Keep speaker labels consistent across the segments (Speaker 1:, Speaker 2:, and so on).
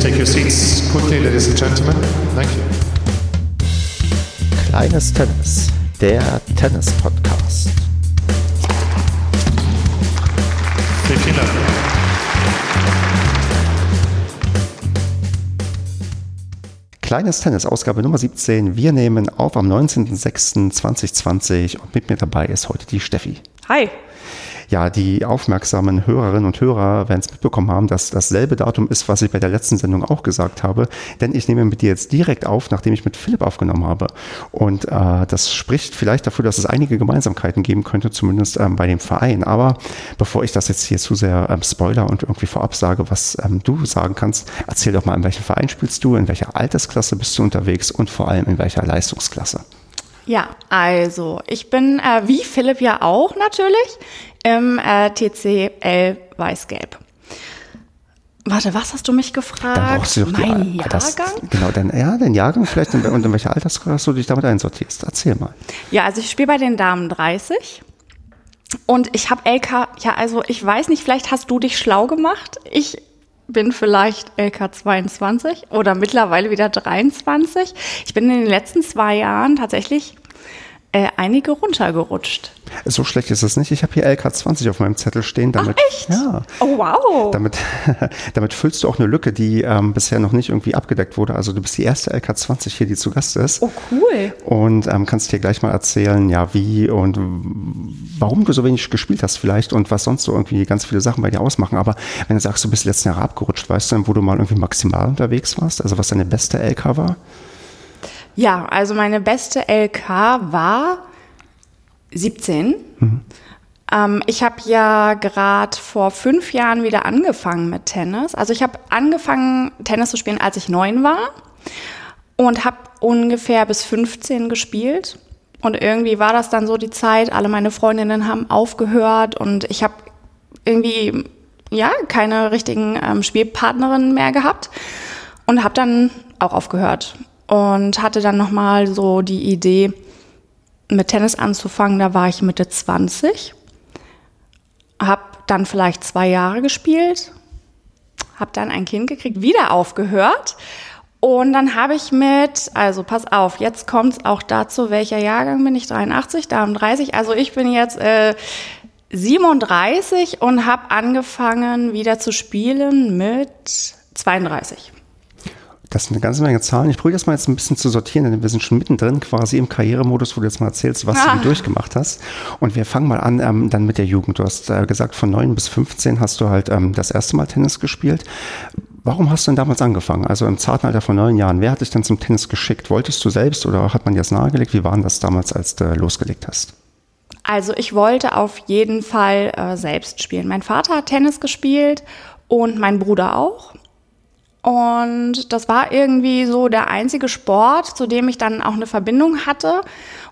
Speaker 1: please take your seats quickly, ladies and gentlemen? Thank you.
Speaker 2: Kleines Tennis, der Tennis-Podcast.
Speaker 1: Vielen Dank.
Speaker 2: Kleines Tennis, Ausgabe Nummer 17. Wir nehmen auf am 19.06.2020 und mit mir dabei ist heute die Steffi.
Speaker 3: Hi.
Speaker 2: Ja, die aufmerksamen Hörerinnen und Hörer werden es mitbekommen haben, dass dasselbe Datum ist, was ich bei der letzten Sendung auch gesagt habe. Denn ich nehme mit dir jetzt direkt auf, nachdem ich mit Philipp aufgenommen habe. Und äh, das spricht vielleicht dafür, dass es einige Gemeinsamkeiten geben könnte, zumindest ähm, bei dem Verein. Aber bevor ich das jetzt hier zu sehr ähm, spoiler und irgendwie vorab sage, was ähm, du sagen kannst, erzähl doch mal, in welchem Verein spielst du, in welcher Altersklasse bist du unterwegs und vor allem in welcher Leistungsklasse.
Speaker 3: Ja, also ich bin äh, wie Philipp ja auch natürlich im äh, TCL Weiß-Gelb. Warte, was hast du mich gefragt?
Speaker 2: Dann brauchst du doch die,
Speaker 3: mein
Speaker 2: das-
Speaker 3: Jahrgang?
Speaker 2: genau, dein, ja, dein Jahrgang vielleicht und in welcher Altersklasse du dich damit einsortierst. Erzähl mal.
Speaker 3: Ja, also ich spiele bei den Damen 30. Und ich habe LK, ja, also ich weiß nicht, vielleicht hast du dich schlau gemacht. Ich bin vielleicht LK 22 oder mittlerweile wieder 23. Ich bin in den letzten zwei Jahren tatsächlich äh, einige runtergerutscht.
Speaker 2: So schlecht ist es nicht. Ich habe hier LK20 auf meinem Zettel stehen. Damit,
Speaker 3: echt?
Speaker 2: Ja.
Speaker 3: Oh, wow.
Speaker 2: Damit, damit füllst du auch eine Lücke, die ähm, bisher noch nicht irgendwie abgedeckt wurde. Also du bist die erste LK20 hier, die zu Gast ist.
Speaker 3: Oh, cool.
Speaker 2: Und ähm, kannst dir gleich mal erzählen, ja, wie und warum du so wenig gespielt hast vielleicht und was sonst so irgendwie ganz viele Sachen bei dir ausmachen. Aber wenn du sagst, du bist letzten Jahre abgerutscht, weißt du denn, wo du mal irgendwie maximal unterwegs warst? Also was deine beste LK war?
Speaker 3: Ja, also meine beste LK war 17. Ähm, ich habe ja gerade vor fünf Jahren wieder angefangen mit Tennis. Also ich habe angefangen, Tennis zu spielen, als ich neun war und habe ungefähr bis 15 gespielt. Und irgendwie war das dann so die Zeit, alle meine Freundinnen haben aufgehört und ich habe irgendwie ja keine richtigen ähm, Spielpartnerinnen mehr gehabt und habe dann auch aufgehört und hatte dann noch mal so die Idee mit Tennis anzufangen. Da war ich Mitte 20, habe dann vielleicht zwei Jahre gespielt, habe dann ein Kind gekriegt, wieder aufgehört. Und dann habe ich mit, also pass auf, jetzt kommt es auch dazu, welcher Jahrgang bin ich? 83, Damen 30. Also ich bin jetzt äh, 37 und habe angefangen wieder zu spielen mit 32.
Speaker 2: Das sind eine ganze Menge Zahlen. Ich probiere das mal jetzt ein bisschen zu sortieren, denn wir sind schon mittendrin quasi im Karrieremodus, wo du jetzt mal erzählst, was
Speaker 3: Ah.
Speaker 2: du durchgemacht hast. Und wir fangen mal an ähm, dann mit der Jugend. Du hast äh, gesagt, von 9 bis 15 hast du halt ähm, das erste Mal Tennis gespielt. Warum hast du denn damals angefangen? Also im zarten Alter von neun Jahren. Wer hat dich denn zum Tennis geschickt? Wolltest du selbst oder hat man dir das nahegelegt? Wie war denn das damals, als du losgelegt hast?
Speaker 3: Also ich wollte auf jeden Fall äh, selbst spielen. Mein Vater hat Tennis gespielt und mein Bruder auch. Und das war irgendwie so der einzige Sport, zu dem ich dann auch eine Verbindung hatte.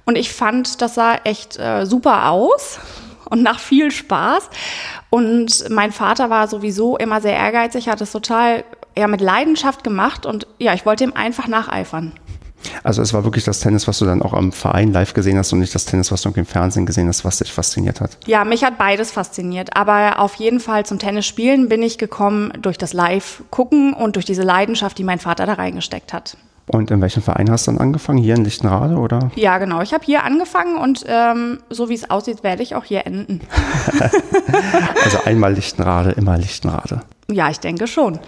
Speaker 3: Und ich fand, das sah echt äh, super aus und nach viel Spaß. Und mein Vater war sowieso immer sehr ehrgeizig, hat es total ja, mit Leidenschaft gemacht. Und ja, ich wollte ihm einfach nacheifern.
Speaker 2: Also es war wirklich das Tennis, was du dann auch am Verein live gesehen hast und nicht das Tennis, was du im Fernsehen gesehen hast, was dich fasziniert hat.
Speaker 3: Ja, mich hat beides fasziniert. Aber auf jeden Fall zum Tennisspielen bin ich gekommen durch das Live-Gucken und durch diese Leidenschaft, die mein Vater da reingesteckt hat.
Speaker 2: Und in welchem Verein hast du dann angefangen? Hier in Lichtenrade oder?
Speaker 3: Ja, genau. Ich habe hier angefangen und ähm, so wie es aussieht, werde ich auch hier enden.
Speaker 2: Also einmal Lichtenrade, immer Lichtenrade.
Speaker 3: Ja, ich denke schon.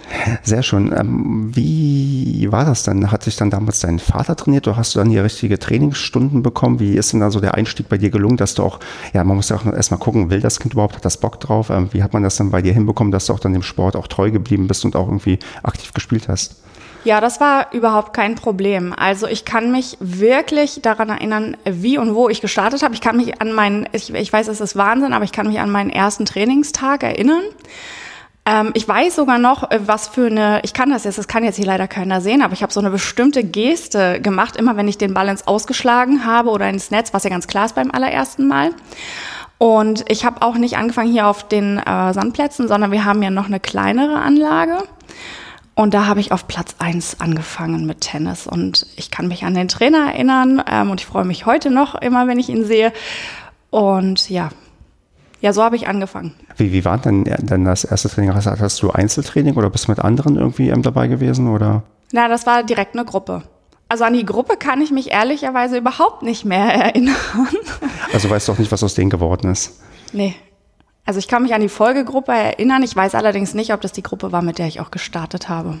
Speaker 2: Sehr schön. Ähm, wie war das denn? Hat sich dann damals dein Vater trainiert oder hast du dann hier richtige Trainingsstunden bekommen? Wie ist denn da so der Einstieg bei dir gelungen, dass du auch, ja, man muss ja auch erstmal gucken, will das Kind überhaupt, hat das Bock drauf? Ähm, wie hat man das dann bei dir hinbekommen, dass du auch dann dem Sport auch treu geblieben bist und auch irgendwie aktiv gespielt hast?
Speaker 3: Ja, das war überhaupt kein Problem. Also ich kann mich wirklich daran erinnern, wie und wo ich gestartet habe. Ich kann mich an meinen, ich, ich weiß, es ist Wahnsinn, aber ich kann mich an meinen ersten Trainingstag erinnern. Ähm, ich weiß sogar noch, äh, was für eine, ich kann das jetzt, das kann jetzt hier leider keiner sehen, aber ich habe so eine bestimmte Geste gemacht, immer wenn ich den ins Ausgeschlagen habe oder ins Netz, was ja ganz klar ist beim allerersten Mal. Und ich habe auch nicht angefangen hier auf den äh, Sandplätzen, sondern wir haben ja noch eine kleinere Anlage. Und da habe ich auf Platz eins angefangen mit Tennis. Und ich kann mich an den Trainer erinnern ähm, und ich freue mich heute noch immer, wenn ich ihn sehe. Und ja, Ja, so habe ich angefangen.
Speaker 2: Wie, wie war denn, denn das erste Training? Hast, hast du Einzeltraining oder bist du mit anderen irgendwie ähm, dabei gewesen? Oder?
Speaker 3: Na, das war direkt eine Gruppe. Also an die Gruppe kann ich mich ehrlicherweise überhaupt nicht mehr erinnern.
Speaker 2: Also weißt du auch nicht, was aus denen geworden ist?
Speaker 3: Nee. Also ich kann mich an die Folgegruppe erinnern. Ich weiß allerdings nicht, ob das die Gruppe war, mit der ich auch gestartet habe.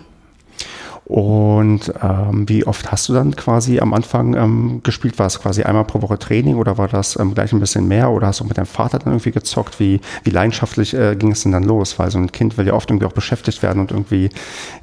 Speaker 2: Und ähm, wie oft hast du dann quasi am Anfang ähm, gespielt? War es quasi einmal pro Woche Training oder war das ähm, gleich ein bisschen mehr? Oder hast du mit deinem Vater dann irgendwie gezockt? Wie, wie leidenschaftlich äh, ging es denn dann los? Weil so ein Kind will ja oft irgendwie auch beschäftigt werden und irgendwie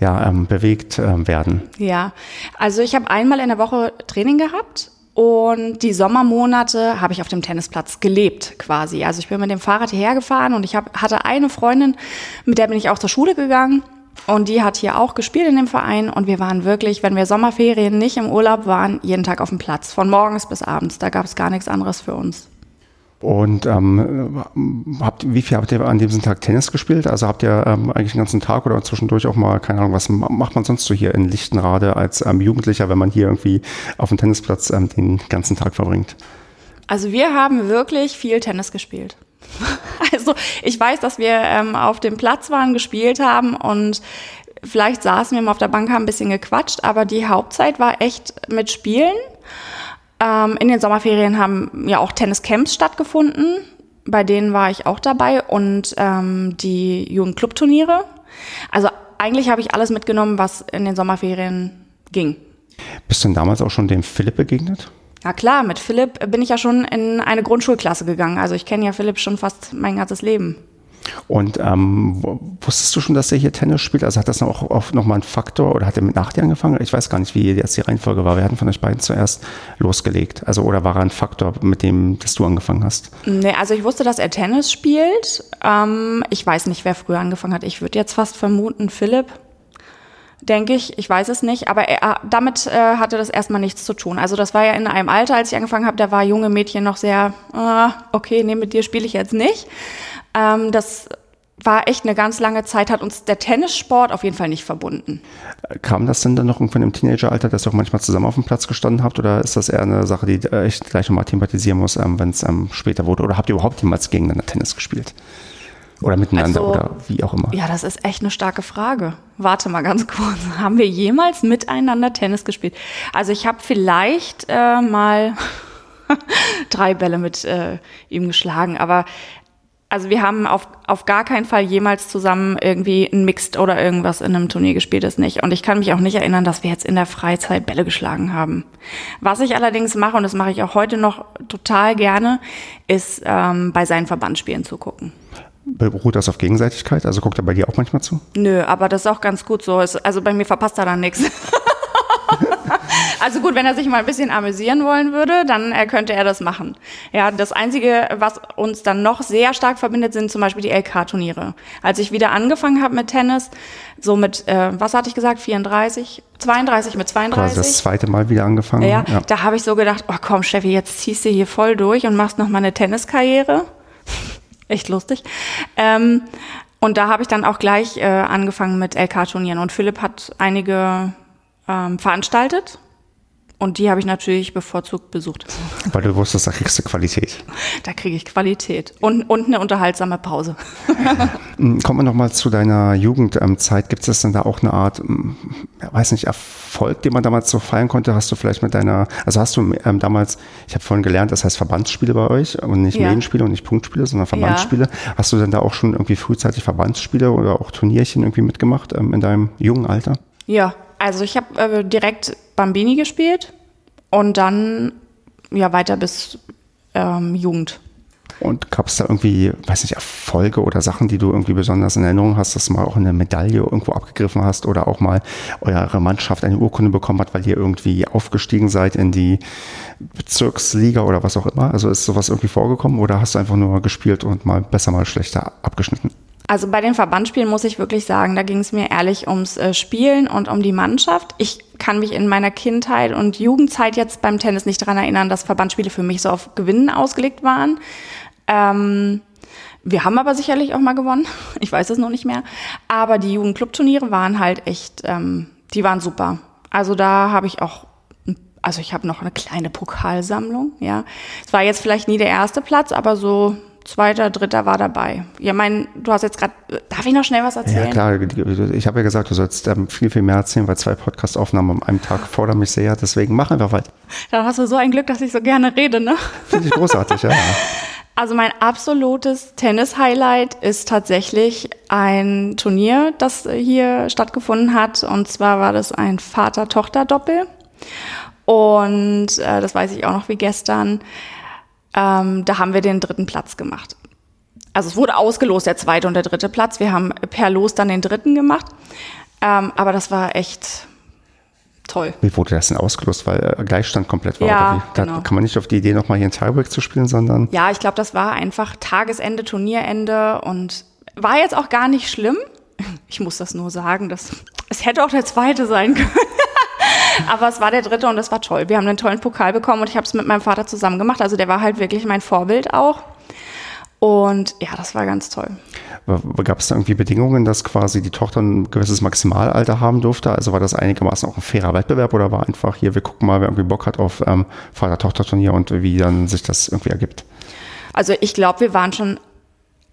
Speaker 2: ja, ähm, bewegt äh, werden.
Speaker 3: Ja, also ich habe einmal in der Woche Training gehabt und die Sommermonate habe ich auf dem Tennisplatz gelebt quasi. Also ich bin mit dem Fahrrad hierher gefahren und ich hab, hatte eine Freundin, mit der bin ich auch zur Schule gegangen. Und die hat hier auch gespielt in dem Verein und wir waren wirklich, wenn wir Sommerferien nicht im Urlaub waren, jeden Tag auf dem Platz, von morgens bis abends. Da gab es gar nichts anderes für uns.
Speaker 2: Und ähm, habt, wie viel habt ihr an diesem Tag Tennis gespielt? Also habt ihr ähm, eigentlich den ganzen Tag oder zwischendurch auch mal, keine Ahnung, was macht man sonst so hier in Lichtenrade als ähm, Jugendlicher, wenn man hier irgendwie auf dem Tennisplatz ähm, den ganzen Tag verbringt?
Speaker 3: Also wir haben wirklich viel Tennis gespielt. Also ich weiß, dass wir ähm, auf dem Platz waren, gespielt haben und vielleicht saßen wir mal auf der Bank, haben ein bisschen gequatscht, aber die Hauptzeit war echt mit Spielen. Ähm, in den Sommerferien haben ja auch Tenniscamps stattgefunden. Bei denen war ich auch dabei und ähm, die Jugendclubturniere. Also eigentlich habe ich alles mitgenommen, was in den Sommerferien ging.
Speaker 2: Bist du denn damals auch schon dem Philipp begegnet?
Speaker 3: Ja klar, mit Philipp bin ich ja schon in eine Grundschulklasse gegangen. Also ich kenne ja Philipp schon fast mein ganzes Leben.
Speaker 2: Und ähm, wusstest du schon, dass er hier Tennis spielt? Also hat das auch, auch nochmal einen Faktor oder hat er mit nach dir angefangen? Ich weiß gar nicht, wie jetzt die Reihenfolge war. Wir hatten von euch beiden zuerst losgelegt. Also oder war er ein Faktor, mit dem, dass du angefangen hast?
Speaker 3: Nee, also ich wusste, dass er Tennis spielt. Ähm, ich weiß nicht, wer früher angefangen hat. Ich würde jetzt fast vermuten, Philipp denke ich. Ich weiß es nicht, aber er, damit äh, hatte das erstmal nichts zu tun. Also das war ja in einem Alter, als ich angefangen habe, da war junge Mädchen noch sehr, äh, okay, nee, mit dir spiele ich jetzt nicht. Ähm, das war echt eine ganz lange Zeit, hat uns der Tennissport auf jeden Fall nicht verbunden.
Speaker 2: Kam das denn dann noch irgendwann im Teenageralter, dass ihr auch manchmal zusammen auf dem Platz gestanden habt? Oder ist das eher eine Sache, die äh, ich gleich nochmal thematisieren muss, ähm, wenn es ähm, später wurde? Oder habt ihr überhaupt jemals gegeneinander Tennis gespielt? Oder miteinander
Speaker 3: Also,
Speaker 2: oder wie auch immer.
Speaker 3: Ja, das ist echt eine starke Frage. Warte mal ganz kurz. Haben wir jemals miteinander Tennis gespielt? Also ich habe vielleicht äh, mal drei Bälle mit äh, ihm geschlagen, aber also wir haben auf, auf gar keinen Fall jemals zusammen irgendwie ein Mixed oder irgendwas in einem Turnier gespielt, das nicht. Und ich kann mich auch nicht erinnern, dass wir jetzt in der Freizeit Bälle geschlagen haben. Was ich allerdings mache, und das mache ich auch heute noch total gerne, ist ähm, bei seinen Verbandsspielen zu gucken.
Speaker 2: Beruht das auf Gegenseitigkeit? Also guckt er bei dir auch manchmal zu?
Speaker 3: Nö, aber das ist auch ganz gut so. Also bei mir verpasst er dann nichts. Also gut, wenn er sich mal ein bisschen amüsieren wollen würde, dann äh, könnte er das machen. Ja, das Einzige, was uns dann noch sehr stark verbindet, sind zum Beispiel die LK-Turniere. Als ich wieder angefangen habe mit Tennis, so mit, äh, was hatte ich gesagt, 34, 32 mit
Speaker 2: Quasi
Speaker 3: 32.
Speaker 2: das zweite Mal wieder angefangen.
Speaker 3: Ja, da habe ich so gedacht, oh komm, Steffi, jetzt ziehst du hier voll durch und machst noch mal eine Tenniskarriere. Echt lustig. Ähm, und da habe ich dann auch gleich äh, angefangen mit LK-Turnieren. Und Philipp hat einige ähm, veranstaltet. Und die habe ich natürlich bevorzugt besucht.
Speaker 2: Weil du wusstest, da kriegst du Qualität.
Speaker 3: Da kriege ich Qualität und, und eine unterhaltsame Pause.
Speaker 2: Mm, Kommen wir nochmal zu deiner Jugendzeit. Gibt es denn da auch eine Art, ja, weiß nicht, Erfolg, den man damals so feiern konnte? Hast du vielleicht mit deiner, also hast du ähm, damals, ich habe vorhin gelernt, das heißt Verbandsspiele bei euch und nicht
Speaker 3: Ja.
Speaker 2: Medienspiele und nicht Punktspiele, sondern Verbandsspiele. Hast du denn da auch schon irgendwie frühzeitig Verbandsspiele oder auch Turnierchen irgendwie mitgemacht ähm, in deinem jungen Alter?
Speaker 3: Ja, also ich habe äh, direkt Bambini gespielt und dann ja weiter bis ähm, Jugend.
Speaker 2: Und gab es da irgendwie, weiß nicht, Erfolge oder Sachen, die du irgendwie besonders in Erinnerung hast, dass du mal auch eine Medaille irgendwo abgegriffen hast oder auch mal eure Mannschaft eine Urkunde bekommen hat, weil ihr irgendwie aufgestiegen seid in die Bezirksliga oder was auch immer? Also ist sowas irgendwie vorgekommen oder hast du einfach nur gespielt und mal besser, mal schlechter abgeschnitten?
Speaker 3: Also bei den Verbandsspielen muss ich wirklich sagen, da ging es mir ehrlich ums äh, Spielen und um die Mannschaft. Ich kann mich in meiner Kindheit und Jugendzeit jetzt beim Tennis nicht daran erinnern, dass Verbandsspiele für mich so auf Gewinnen ausgelegt waren. Ähm, wir haben aber sicherlich auch mal gewonnen. Ich weiß es noch nicht mehr. Aber die Jugendclubturniere waren halt echt, ähm, die waren super. Also da habe ich auch, also ich habe noch eine kleine Pokalsammlung, ja. Es war jetzt vielleicht nie der erste Platz, aber so zweiter, dritter war dabei. Ja, mein, du hast jetzt gerade, darf ich noch schnell was erzählen?
Speaker 2: Ja, klar. Ich habe ja gesagt, du sollst ähm, viel, viel mehr erzählen, weil zwei Podcast-Aufnahmen am einem Tag fordern mich sehr. Deswegen mach einfach weiter.
Speaker 3: Dann hast du so ein Glück, dass ich so gerne rede, ne?
Speaker 2: Finde ich großartig, ja.
Speaker 3: Also mein absolutes Tennis-Highlight ist tatsächlich ein Turnier, das hier stattgefunden hat. Und zwar war das ein Vater-Tochter-Doppel. Und äh, das weiß ich auch noch wie gestern. Ähm, da haben wir den dritten Platz gemacht. Also es wurde ausgelost, der zweite und der dritte Platz. Wir haben per Los dann den dritten gemacht. Ähm, aber das war echt toll.
Speaker 2: Wie wurde das denn ausgelost, weil äh, Gleichstand komplett war?
Speaker 3: Ja?
Speaker 2: Da
Speaker 3: genau.
Speaker 2: kann man nicht auf die Idee, nochmal hier ein Tiebreak zu spielen, sondern
Speaker 3: Ja, ich glaube, das war einfach Tagesende, Turnierende und war jetzt auch gar nicht schlimm. Ich muss das nur sagen, das, es hätte auch der zweite sein können. Aber es war der dritte und das war toll. Wir haben einen tollen Pokal bekommen und ich habe es mit meinem Vater zusammen gemacht. Also der war halt wirklich mein Vorbild auch. Und ja, das war ganz toll.
Speaker 2: gab es da irgendwie Bedingungen, dass quasi die Tochter ein gewisses Maximalalter haben durfte? Also war das einigermaßen auch ein fairer Wettbewerb oder war einfach hier, wir gucken mal, wer irgendwie Bock hat auf ähm, Vater-Tochter-Turnier und wie dann sich das irgendwie ergibt?
Speaker 3: Also ich glaube, wir waren schon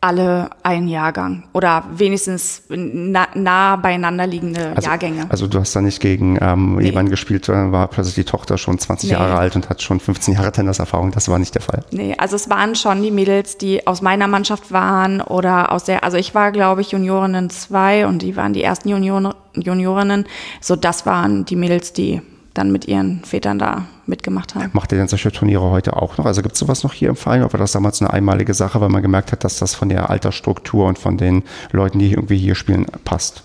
Speaker 3: alle ein Jahrgang oder wenigstens na, nah beieinander liegende
Speaker 2: Also,
Speaker 3: Jahrgänge.
Speaker 2: also du hast da nicht gegen ähm, jemanden gespielt, sondern war plötzlich die Tochter schon 20
Speaker 3: Nee.
Speaker 2: Jahre alt und hat schon 15 Jahre Tenniserfahrung. Das war nicht der Fall.
Speaker 3: Nee, also es waren schon die Mädels, die aus meiner Mannschaft waren oder aus der, also ich war, glaube ich, Juniorinnen 2 und die waren die ersten Junioren, Juniorinnen. So, das waren die Mädels, die dann mit ihren Vätern da mitgemacht haben.
Speaker 2: Macht ihr denn solche Turniere heute auch noch? Also gibt es sowas noch hier im Verein? Oder war das damals eine einmalige Sache, weil man gemerkt hat, dass das von der Altersstruktur und von den Leuten, die irgendwie hier spielen, passt?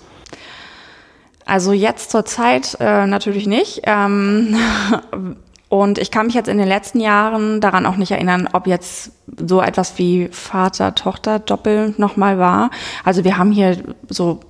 Speaker 3: Also jetzt zur Zeit äh, natürlich nicht. Ähm, und ich kann mich jetzt in den letzten Jahren daran auch nicht erinnern, ob jetzt so etwas wie Vater-Tochter-Doppel nochmal war. Also wir haben hier so,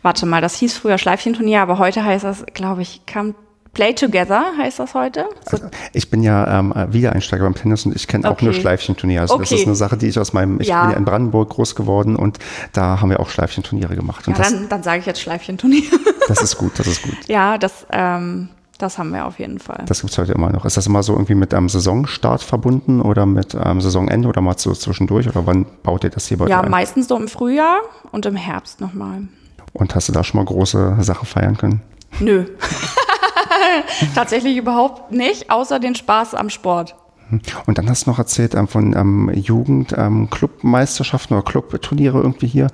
Speaker 3: warte mal, das hieß früher Schleifchenturnier, aber heute heißt das, glaube ich, Come Play Together heißt das heute. So,
Speaker 2: Also ich bin ja ähm, Wiedereinsteiger beim Tennis und ich kenne auch
Speaker 3: Okay.
Speaker 2: nur Schleifchenturniere. Also das
Speaker 3: Okay.
Speaker 2: ist eine Sache, die ich aus meinem, ich
Speaker 3: Ja.
Speaker 2: bin ja in Brandenburg groß geworden und da haben wir auch Schleifchenturniere gemacht. Und
Speaker 3: ja,
Speaker 2: das,
Speaker 3: dann, dann sage ich jetzt Schleifchenturnier.
Speaker 2: das ist gut, das ist gut.
Speaker 3: ja, das, ähm, das haben wir auf jeden Fall.
Speaker 2: Das gibt es heute immer noch. Ist das immer so irgendwie mit einem Saisonstart verbunden oder mit ähm, Saisonende oder mal so zwischendurch? Oder wann baut ihr das hier bei
Speaker 3: Ja,
Speaker 2: ein?
Speaker 3: meistens so im Frühjahr und im Herbst nochmal.
Speaker 2: Und hast du da schon mal große Sachen feiern können?
Speaker 3: Nö. Tatsächlich überhaupt nicht, außer den Spaß am Sport.
Speaker 2: Und dann hast du noch erzählt ähm, von ähm, Jugend, ähm, oder Clubturniere irgendwie hier.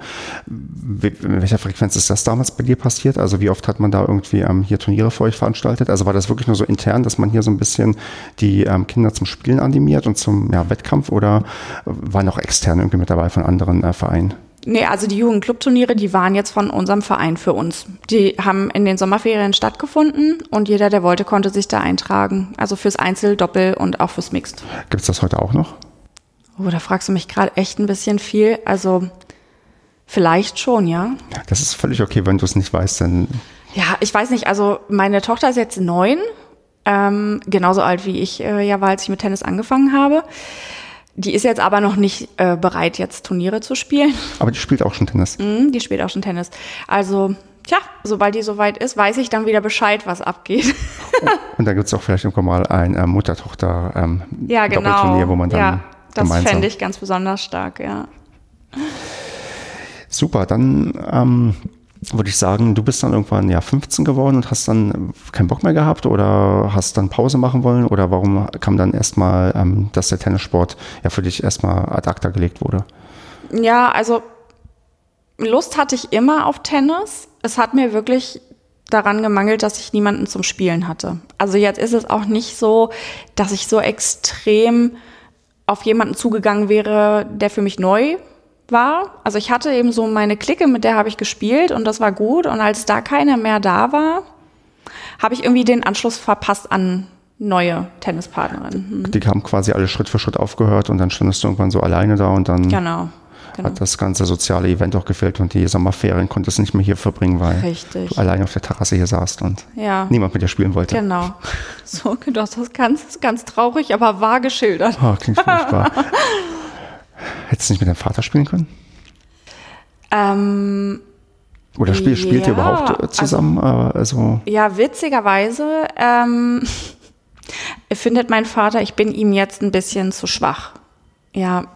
Speaker 2: In welcher Frequenz ist das damals bei dir passiert? Also wie oft hat man da irgendwie ähm, hier Turniere für euch veranstaltet? Also war das wirklich nur so intern, dass man hier so ein bisschen die ähm, Kinder zum Spielen animiert und zum ja, Wettkampf oder waren auch extern irgendwie mit dabei von anderen äh, Vereinen?
Speaker 3: Nee, also die Jugendclubturniere, die waren jetzt von unserem Verein für uns. Die haben in den Sommerferien stattgefunden und jeder, der wollte, konnte sich da eintragen. Also fürs Einzel, Doppel und auch fürs Mixed.
Speaker 2: Gibt es das heute auch noch?
Speaker 3: Oh, da fragst du mich gerade echt ein bisschen viel. Also vielleicht schon, ja.
Speaker 2: Das ist völlig okay, wenn du es nicht weißt, dann
Speaker 3: Ja, ich weiß nicht, also meine Tochter ist jetzt neun, ähm, genauso alt wie ich äh, ja war, als ich mit Tennis angefangen habe. Die ist jetzt aber noch nicht äh, bereit, jetzt Turniere zu spielen.
Speaker 2: aber die spielt auch schon Tennis.
Speaker 3: Hm, die spielt auch schon Tennis. Also, tja, sobald die soweit ist, weiß ich dann wieder Bescheid, was abgeht.
Speaker 2: Und da gibt es auch vielleicht irgendwann mal ein äh, Mutter-Tochter ähm,
Speaker 3: ja, genau.
Speaker 2: Wo man dann
Speaker 3: ja, das fände ich ganz besonders stark, ja.
Speaker 2: Super, dann ähm, würde ich sagen, du bist dann irgendwann ja 15 geworden und hast dann keinen Bock mehr gehabt oder hast dann Pause machen wollen oder warum kam dann erstmal, ähm, dass der Tennissport ja für dich erstmal ad acta gelegt wurde?
Speaker 3: Ja, also Lust hatte ich immer auf Tennis. Es hat mir wirklich daran gemangelt, dass ich niemanden zum Spielen hatte. Also jetzt ist es auch nicht so, dass ich so extrem auf jemanden zugegangen wäre, der für mich neu war. Also ich hatte eben so meine Clique, mit der habe ich gespielt und das war gut. Und als da keiner mehr da war, habe ich irgendwie den Anschluss verpasst an neue Tennispartnerinnen. Hm.
Speaker 2: Die haben quasi alle Schritt für Schritt aufgehört und dann standest du irgendwann so alleine da und dann
Speaker 3: Genau. genau.
Speaker 2: hat das ganze soziale Event auch gefehlt und die Sommerferien konntest du nicht mehr hier verbringen, weil
Speaker 3: Richtig.
Speaker 2: du allein auf der Terrasse hier saßt und
Speaker 3: Ja.
Speaker 2: niemand mit dir spielen wollte.
Speaker 3: Genau. So, du hast das ganz, ganz traurig, aber wahr geschildert.
Speaker 2: Oh, klingt furchtbar. Hättest du nicht mit deinem Vater spielen können?
Speaker 3: Ähm,
Speaker 2: Oder spiel, spielt ihr
Speaker 3: Ja,
Speaker 2: überhaupt äh, zusammen? Also, also
Speaker 3: ja, witzigerweise ähm, findet mein Vater, ich bin ihm jetzt ein bisschen zu schwach. Ja,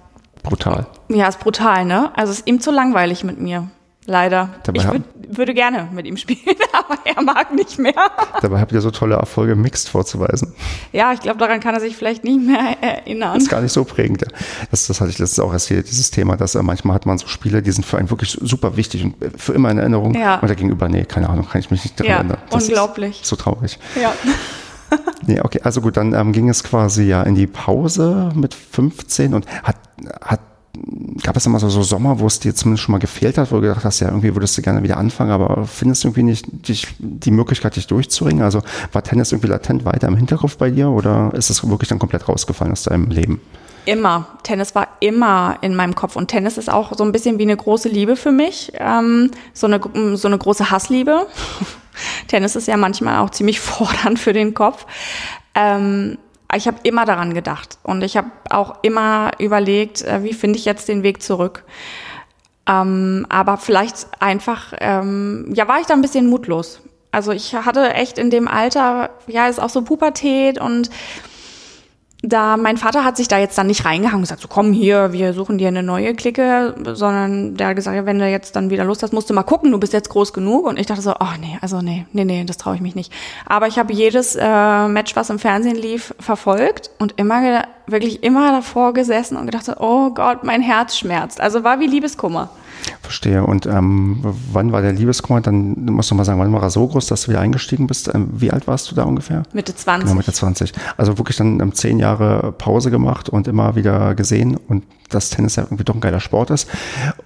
Speaker 2: Brutal.
Speaker 3: Ja, ist brutal, ne? Also ist ihm zu langweilig mit mir. Leider.
Speaker 2: Dabei
Speaker 3: ich würd, würde gerne mit ihm spielen, aber er mag nicht mehr.
Speaker 2: Dabei habt ihr so tolle Erfolge Mixed vorzuweisen.
Speaker 3: Ja, ich glaube, daran kann er sich vielleicht nicht mehr erinnern.
Speaker 2: ist gar nicht so prägend. Das, das hatte ich letztens auch erzählt, dieses Thema, dass äh, manchmal hat man so Spiele, die sind für einen wirklich super wichtig und äh, für immer in Erinnerung.
Speaker 3: Ja.
Speaker 2: Und dagegenüber, nee, keine Ahnung, kann ich mich nicht daran
Speaker 3: Ja,
Speaker 2: erinnern. Das
Speaker 3: unglaublich.
Speaker 2: So traurig.
Speaker 3: Ja.
Speaker 2: Nee, okay, also gut, dann ähm, ging es quasi ja in die Pause mit 15 und hat, hat gab es immer so, so Sommer, wo es dir zumindest schon mal gefehlt hat, wo du gedacht hast, ja, irgendwie würdest du gerne wieder anfangen, aber findest du irgendwie nicht dich, die Möglichkeit, dich durchzuringen? Also war Tennis irgendwie latent weiter im Hinterkopf bei dir oder ist es wirklich dann komplett rausgefallen aus deinem Leben?
Speaker 3: Immer. Tennis war immer in meinem Kopf. Und Tennis ist auch so ein bisschen wie eine große Liebe für mich. Ähm, so, eine, so eine große Hassliebe. Tennis ist ja manchmal auch ziemlich fordernd für den Kopf. Ähm, ich habe immer daran gedacht. Und ich habe auch immer überlegt, äh, wie finde ich jetzt den Weg zurück. Ähm, aber vielleicht einfach, ähm, ja, war ich da ein bisschen mutlos. Also ich hatte echt in dem Alter, ja, ist auch so Pubertät und da mein Vater hat sich da jetzt dann nicht reingehangen und gesagt, so komm hier, wir suchen dir eine neue Clique, sondern der hat gesagt, wenn du jetzt dann wieder Lust hast, musst du mal gucken, du bist jetzt groß genug. Und ich dachte so, oh nee, also nee, nee, nee, das traue ich mich nicht. Aber ich habe jedes äh, Match, was im Fernsehen lief, verfolgt und immer wirklich immer davor gesessen und gedacht, so, oh Gott, mein Herz schmerzt. Also war wie Liebeskummer.
Speaker 2: Verstehe. Und ähm, wann war der Liebeskummer? Dann musst du mal sagen, wann war er so groß, dass du wieder eingestiegen bist? Ähm, wie alt warst du da ungefähr?
Speaker 3: Mitte 20.
Speaker 2: Genau, Mitte 20. Also wirklich dann ähm, zehn Jahre Pause gemacht und immer wieder gesehen und dass Tennis ja irgendwie doch ein geiler Sport ist.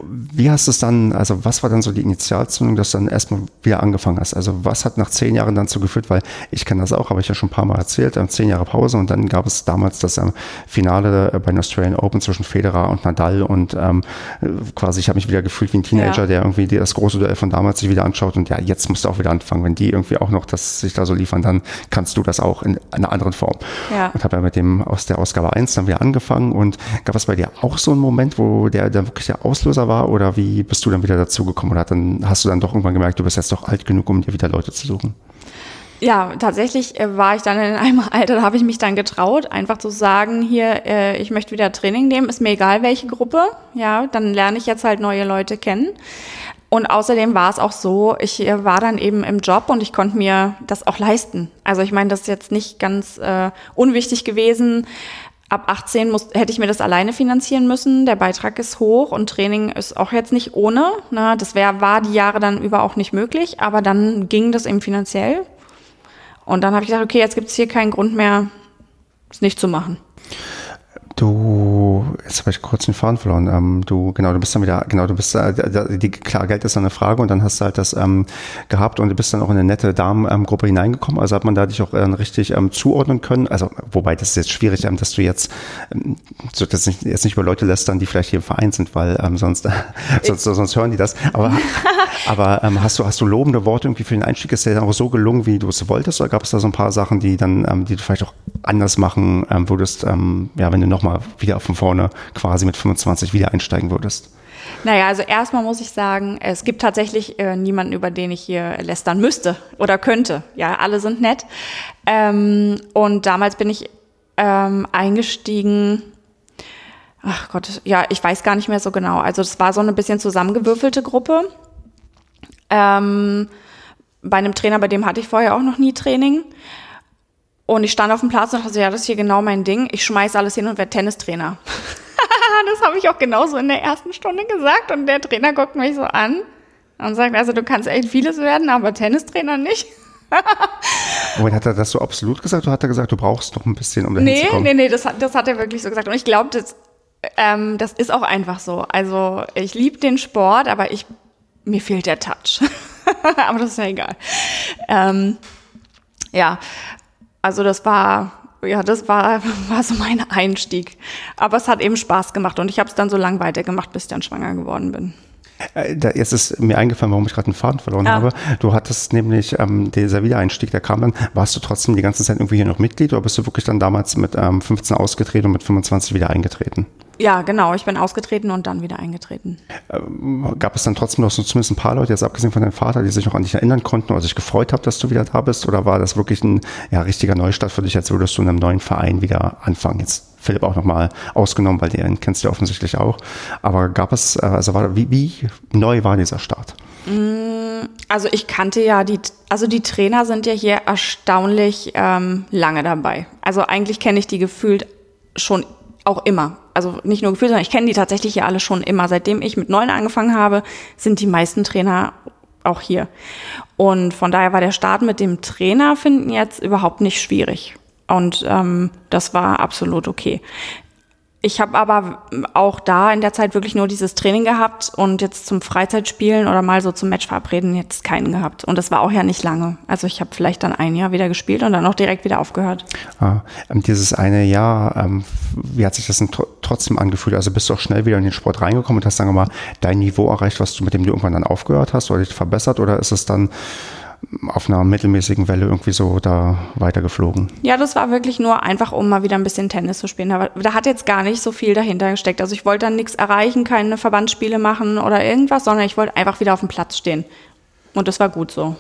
Speaker 2: Wie hast du es dann, also was war dann so die Initialzündung, dass du dann erstmal wieder angefangen hast? Also was hat nach zehn Jahren dann so geführt, weil ich kenne das auch, habe ich ja schon ein paar Mal erzählt, ähm, zehn Jahre Pause und dann gab es damals das ähm, Finale äh, bei den Australian Open zwischen Federer und Nadal und ähm, äh, quasi ich habe mich wieder gefühlt wie ein Teenager,
Speaker 3: Ja.
Speaker 2: der irgendwie das große Duell von damals sich wieder anschaut und ja, jetzt musst du auch wieder anfangen. Wenn die irgendwie auch noch das sich da so liefern, dann kannst du das auch in einer anderen Form.
Speaker 3: Ja.
Speaker 2: Und habe ja mit dem aus der Ausgabe 1 dann wieder angefangen und gab es bei dir auch so einen Moment, wo der dann wirklich der Auslöser war oder wie bist du dann wieder dazugekommen oder dann hast du dann doch irgendwann gemerkt, du bist jetzt doch alt genug, um dir wieder Leute zu suchen?
Speaker 3: Ja, tatsächlich äh, war ich dann in einem Alter, da habe ich mich dann getraut, einfach zu sagen, hier, äh, ich möchte wieder Training nehmen, ist mir egal welche Gruppe, ja, dann lerne ich jetzt halt neue Leute kennen. Und außerdem war es auch so, ich äh, war dann eben im Job und ich konnte mir das auch leisten. Also ich meine, das ist jetzt nicht ganz äh, unwichtig gewesen. Ab 18 muss, hätte ich mir das alleine finanzieren müssen. Der Beitrag ist hoch und Training ist auch jetzt nicht ohne. Ne? Das wär, war die Jahre dann über auch nicht möglich, aber dann ging das eben finanziell. Und dann habe ich gesagt, okay, jetzt gibt es hier keinen Grund mehr, es nicht zu machen.
Speaker 2: Du, jetzt habe ich kurz den Faden verloren. Ähm, du, genau, du bist dann wieder, genau, du bist, äh, die, klar, Geld ist dann eine Frage und dann hast du halt das ähm, gehabt und du bist dann auch in eine nette Damengruppe hineingekommen. Also hat man da dich auch äh, richtig ähm, zuordnen können. Also, wobei das ist jetzt schwierig, ähm, dass du jetzt, ähm, so, das nicht, jetzt nicht über Leute lästern, die vielleicht hier im Verein sind, weil ähm, sonst, sonst, sonst hören die das. Aber, aber ähm, hast du, hast du lobende Worte irgendwie für den Einstieg? Ist der dann auch so gelungen, wie du es wolltest? Oder gab es da so ein paar Sachen, die dann, ähm, die du vielleicht auch anders machen ähm, würdest, ähm, ja, wenn du nochmal wieder von vorne quasi mit 25 wieder einsteigen würdest?
Speaker 3: Naja, also erstmal muss ich sagen, es gibt tatsächlich äh, niemanden, über den ich hier lästern müsste oder könnte. Ja, alle sind nett. Ähm, und damals bin ich ähm, eingestiegen. Ach Gott, ja, ich weiß gar nicht mehr so genau. Also es war so eine bisschen zusammengewürfelte Gruppe. Ähm, bei einem Trainer, bei dem hatte ich vorher auch noch nie Training. Und ich stand auf dem Platz und dachte, so, ja, das ist hier genau mein Ding. Ich schmeiß alles hin und werde Tennistrainer. das habe ich auch genauso in der ersten Stunde gesagt. Und der Trainer guckt mich so an und sagt, also du kannst echt vieles werden, aber Tennistrainer nicht.
Speaker 2: Und hat er das so absolut gesagt oder hat er gesagt, du brauchst noch ein bisschen, um zu
Speaker 3: Nee,
Speaker 2: kommen?
Speaker 3: nee, nee, das, hat- das hat er wirklich so gesagt. Und ich glaube, das, ähm, das ist auch einfach so. Also ich liebe den Sport, aber ich, mir fehlt der Touch. aber das ist ja egal. Ähm, ja, also das war, ja, das war, war so mein Einstieg. Aber es hat eben Spaß gemacht und ich habe es dann so lang weitergemacht, bis ich dann schwanger geworden bin.
Speaker 2: Äh, jetzt ist mir eingefallen, warum ich gerade einen Faden verloren
Speaker 3: Ah.
Speaker 2: habe. Du hattest nämlich ähm, dieser Wiedereinstieg, der kam dann, warst du trotzdem die ganze Zeit irgendwie hier noch Mitglied oder bist du wirklich dann damals mit ähm, 15 ausgetreten und mit 25 wieder eingetreten?
Speaker 3: Ja, genau. Ich bin ausgetreten und dann wieder eingetreten.
Speaker 2: Gab es dann trotzdem noch so zumindest ein paar Leute, jetzt abgesehen von deinem Vater, die sich noch an dich erinnern konnten oder sich gefreut haben, dass du wieder da bist? Oder war das wirklich ein ja, richtiger Neustart für dich, als würdest du in einem neuen Verein wieder anfangen? Jetzt Philipp auch nochmal ausgenommen, weil den kennst du ja offensichtlich auch. Aber gab es, äh, also war, wie, wie neu war dieser Start?
Speaker 3: Also ich kannte ja die, also die Trainer sind ja hier erstaunlich ähm, lange dabei. Also eigentlich kenne ich die gefühlt schon auch immer. Also nicht nur gefühlt, sondern ich kenne die tatsächlich hier alle schon immer. Seitdem ich mit neun angefangen habe, sind die meisten Trainer auch hier. Und von daher war der Start mit dem Trainer finden jetzt überhaupt nicht schwierig. Und ähm, das war absolut okay. Ich habe aber auch da in der Zeit wirklich nur dieses Training gehabt und jetzt zum Freizeitspielen oder mal so zum Match verabreden jetzt keinen gehabt. Und das war auch ja nicht lange. Also ich habe vielleicht dann ein Jahr wieder gespielt und dann auch direkt wieder aufgehört.
Speaker 2: Ah, ähm, dieses eine Jahr, ähm, wie hat sich das denn tr trotzdem angefühlt? Also bist du auch schnell wieder in den Sport reingekommen und hast, sagen wir mal, dein Niveau erreicht, was du mit dem du irgendwann dann aufgehört hast oder dich verbessert? Oder ist es dann auf einer mittelmäßigen Welle irgendwie so da weitergeflogen.
Speaker 3: Ja, das war wirklich nur einfach, um mal wieder ein bisschen Tennis zu spielen. Aber da hat jetzt gar nicht so viel dahinter gesteckt. Also ich wollte dann nichts erreichen, keine Verbandsspiele machen oder irgendwas, sondern ich wollte einfach wieder auf dem Platz stehen. Und das war gut so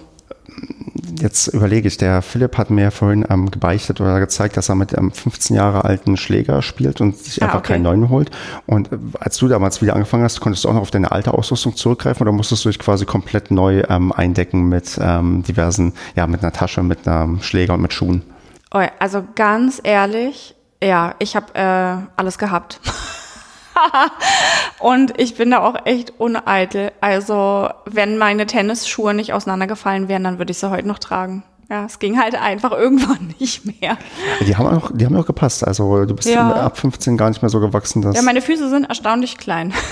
Speaker 2: jetzt überlege ich, der Philipp hat mir vorhin ähm, gebeichtet oder gezeigt, dass er mit einem 15 Jahre alten Schläger spielt und sich ah, einfach okay. keinen neuen holt. Und äh, als du damals wieder angefangen hast, konntest du auch noch auf deine alte Ausrüstung zurückgreifen oder musstest du dich quasi komplett neu ähm, eindecken mit ähm, diversen, ja, mit einer Tasche, mit einem Schläger und mit Schuhen?
Speaker 3: Also ganz ehrlich, ja, ich habe äh, alles gehabt. und ich bin da auch echt uneitel. Also, wenn meine Tennisschuhe nicht auseinandergefallen wären, dann würde ich sie heute noch tragen. Ja, es ging halt einfach irgendwann nicht mehr.
Speaker 2: Die haben auch, die haben auch gepasst. Also du bist ja. ab 15 gar nicht mehr so gewachsen. Dass
Speaker 3: ja, meine Füße sind erstaunlich klein.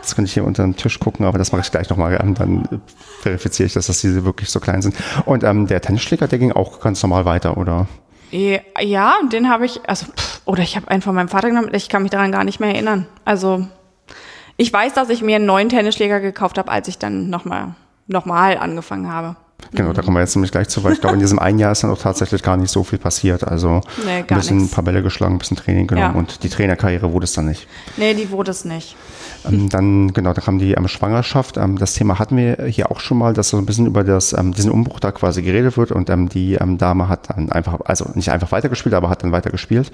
Speaker 2: Jetzt könnte ich hier unter den Tisch gucken, aber das mache ich gleich nochmal. Dann verifiziere ich, dass, dass diese wirklich so klein sind. Und ähm, der Tennisschläger, der ging auch ganz normal weiter, oder?
Speaker 3: Ja, den habe ich, also, pff, oder ich habe einen von meinem Vater genommen, ich kann mich daran gar nicht mehr erinnern. Also, ich weiß, dass ich mir einen neuen Tennisschläger gekauft habe, als ich dann nochmal noch mal angefangen habe.
Speaker 2: Genau, da kommen wir jetzt nämlich gleich zu, weil ich glaube, in diesem einen Jahr ist dann auch tatsächlich gar nicht so viel passiert. Also nee, ein bisschen nix. ein paar Bälle geschlagen, ein bisschen Training genommen ja. und die Trainerkarriere wurde es dann nicht.
Speaker 3: Nee, die wurde es nicht.
Speaker 2: Ähm, dann, genau, da kam die ähm, Schwangerschaft. Ähm, das Thema hatten wir hier auch schon mal, dass so ein bisschen über das, ähm, diesen Umbruch da quasi geredet wird und ähm, die Dame hat dann einfach, also nicht einfach weitergespielt, aber hat dann weitergespielt.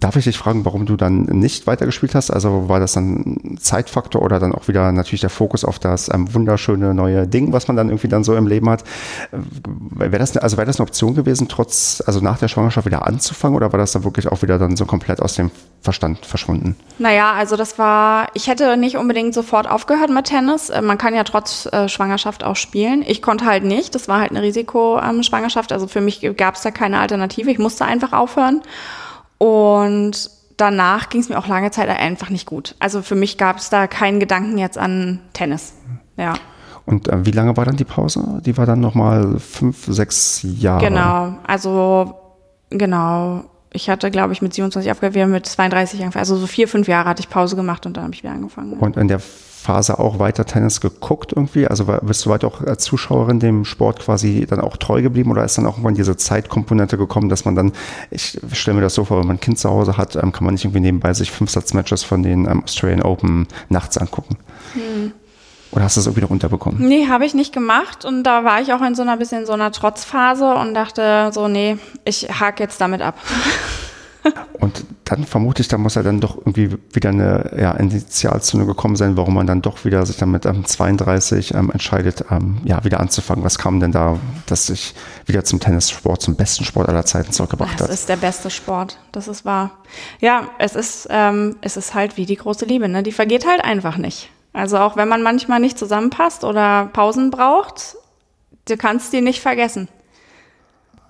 Speaker 2: Darf ich dich fragen, warum du dann nicht weitergespielt hast? Also war das dann Zeitfaktor oder dann auch wieder natürlich der Fokus auf das wunderschöne neue Ding, was man dann irgendwie dann so im Leben hat? Wäre das, also wäre das eine Option gewesen, trotz, also nach der Schwangerschaft wieder anzufangen oder war das dann wirklich auch wieder dann so komplett aus dem Verstand verschwunden?
Speaker 3: Naja, also das war, ich hätte nicht unbedingt sofort aufgehört mit Tennis. Äh, man kann ja trotz äh, Schwangerschaft auch spielen. Ich konnte halt nicht. Das war halt eine Risikoschwangerschaft. also für mich gab es da keine Alternative. Ich musste einfach aufhören. Und danach ging es mir auch lange Zeit einfach nicht gut. Also für mich gab es da keinen Gedanken jetzt an Tennis. Ja.
Speaker 2: Und äh, wie lange war dann die Pause? Die war dann nochmal fünf, sechs Jahre.
Speaker 3: Genau, also genau ich hatte, glaube ich, mit 27 aufgehört, wir haben mit 32 angefangen. Also so vier, fünf Jahre hatte ich Pause gemacht und dann habe ich wieder angefangen.
Speaker 2: Und in der Phase auch weiter Tennis geguckt irgendwie? Also bist du weiter auch als Zuschauerin dem Sport quasi dann auch treu geblieben oder ist dann auch irgendwann diese Zeitkomponente gekommen, dass man dann, ich stelle mir das so vor, wenn man ein Kind zu Hause hat, ähm, kann man nicht irgendwie nebenbei sich fünf Satz-Matches von den ähm, Australian Open nachts angucken? Hm. Oder hast du das irgendwie noch unterbekommen?
Speaker 3: Nee, habe ich nicht gemacht. Und da war ich auch in so einer bisschen so einer Trotzphase und dachte so, nee, ich hake jetzt damit ab.
Speaker 2: Und dann vermute ich, da muss ja dann doch irgendwie wieder eine ja, Initialzündung gekommen sein, warum man dann doch wieder sich dann mit ähm, 32 ähm, entscheidet, ähm, ja, wieder anzufangen. Was kam denn da, dass sich wieder zum Tennissport, zum besten Sport aller Zeiten zurückgebracht hat?
Speaker 3: Das ist der beste Sport, das ist wahr. Ja, es ist, ähm, es ist halt wie die große Liebe, ne? Die vergeht halt einfach nicht. Also auch wenn man manchmal nicht zusammenpasst oder Pausen braucht, du kannst die nicht vergessen.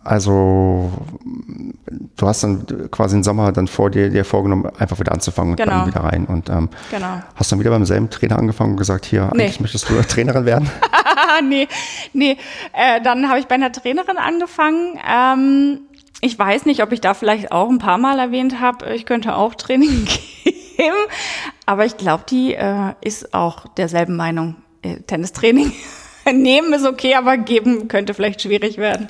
Speaker 2: Also du hast dann quasi den Sommer dann vor dir, dir vorgenommen, einfach wieder anzufangen und genau. dann wieder rein. Und ähm, genau. hast dann wieder beim selben Trainer angefangen und gesagt, hier, nee. eigentlich möchtest du Trainerin werden?
Speaker 3: nee, nee. Äh, dann habe ich bei einer Trainerin angefangen. Ähm, ich weiß nicht, ob ich da vielleicht auch ein paar Mal erwähnt habe, ich könnte auch Training geben. Aber ich glaube, die äh, ist auch derselben Meinung. Äh, Tennistraining nehmen ist okay, aber geben könnte vielleicht schwierig werden.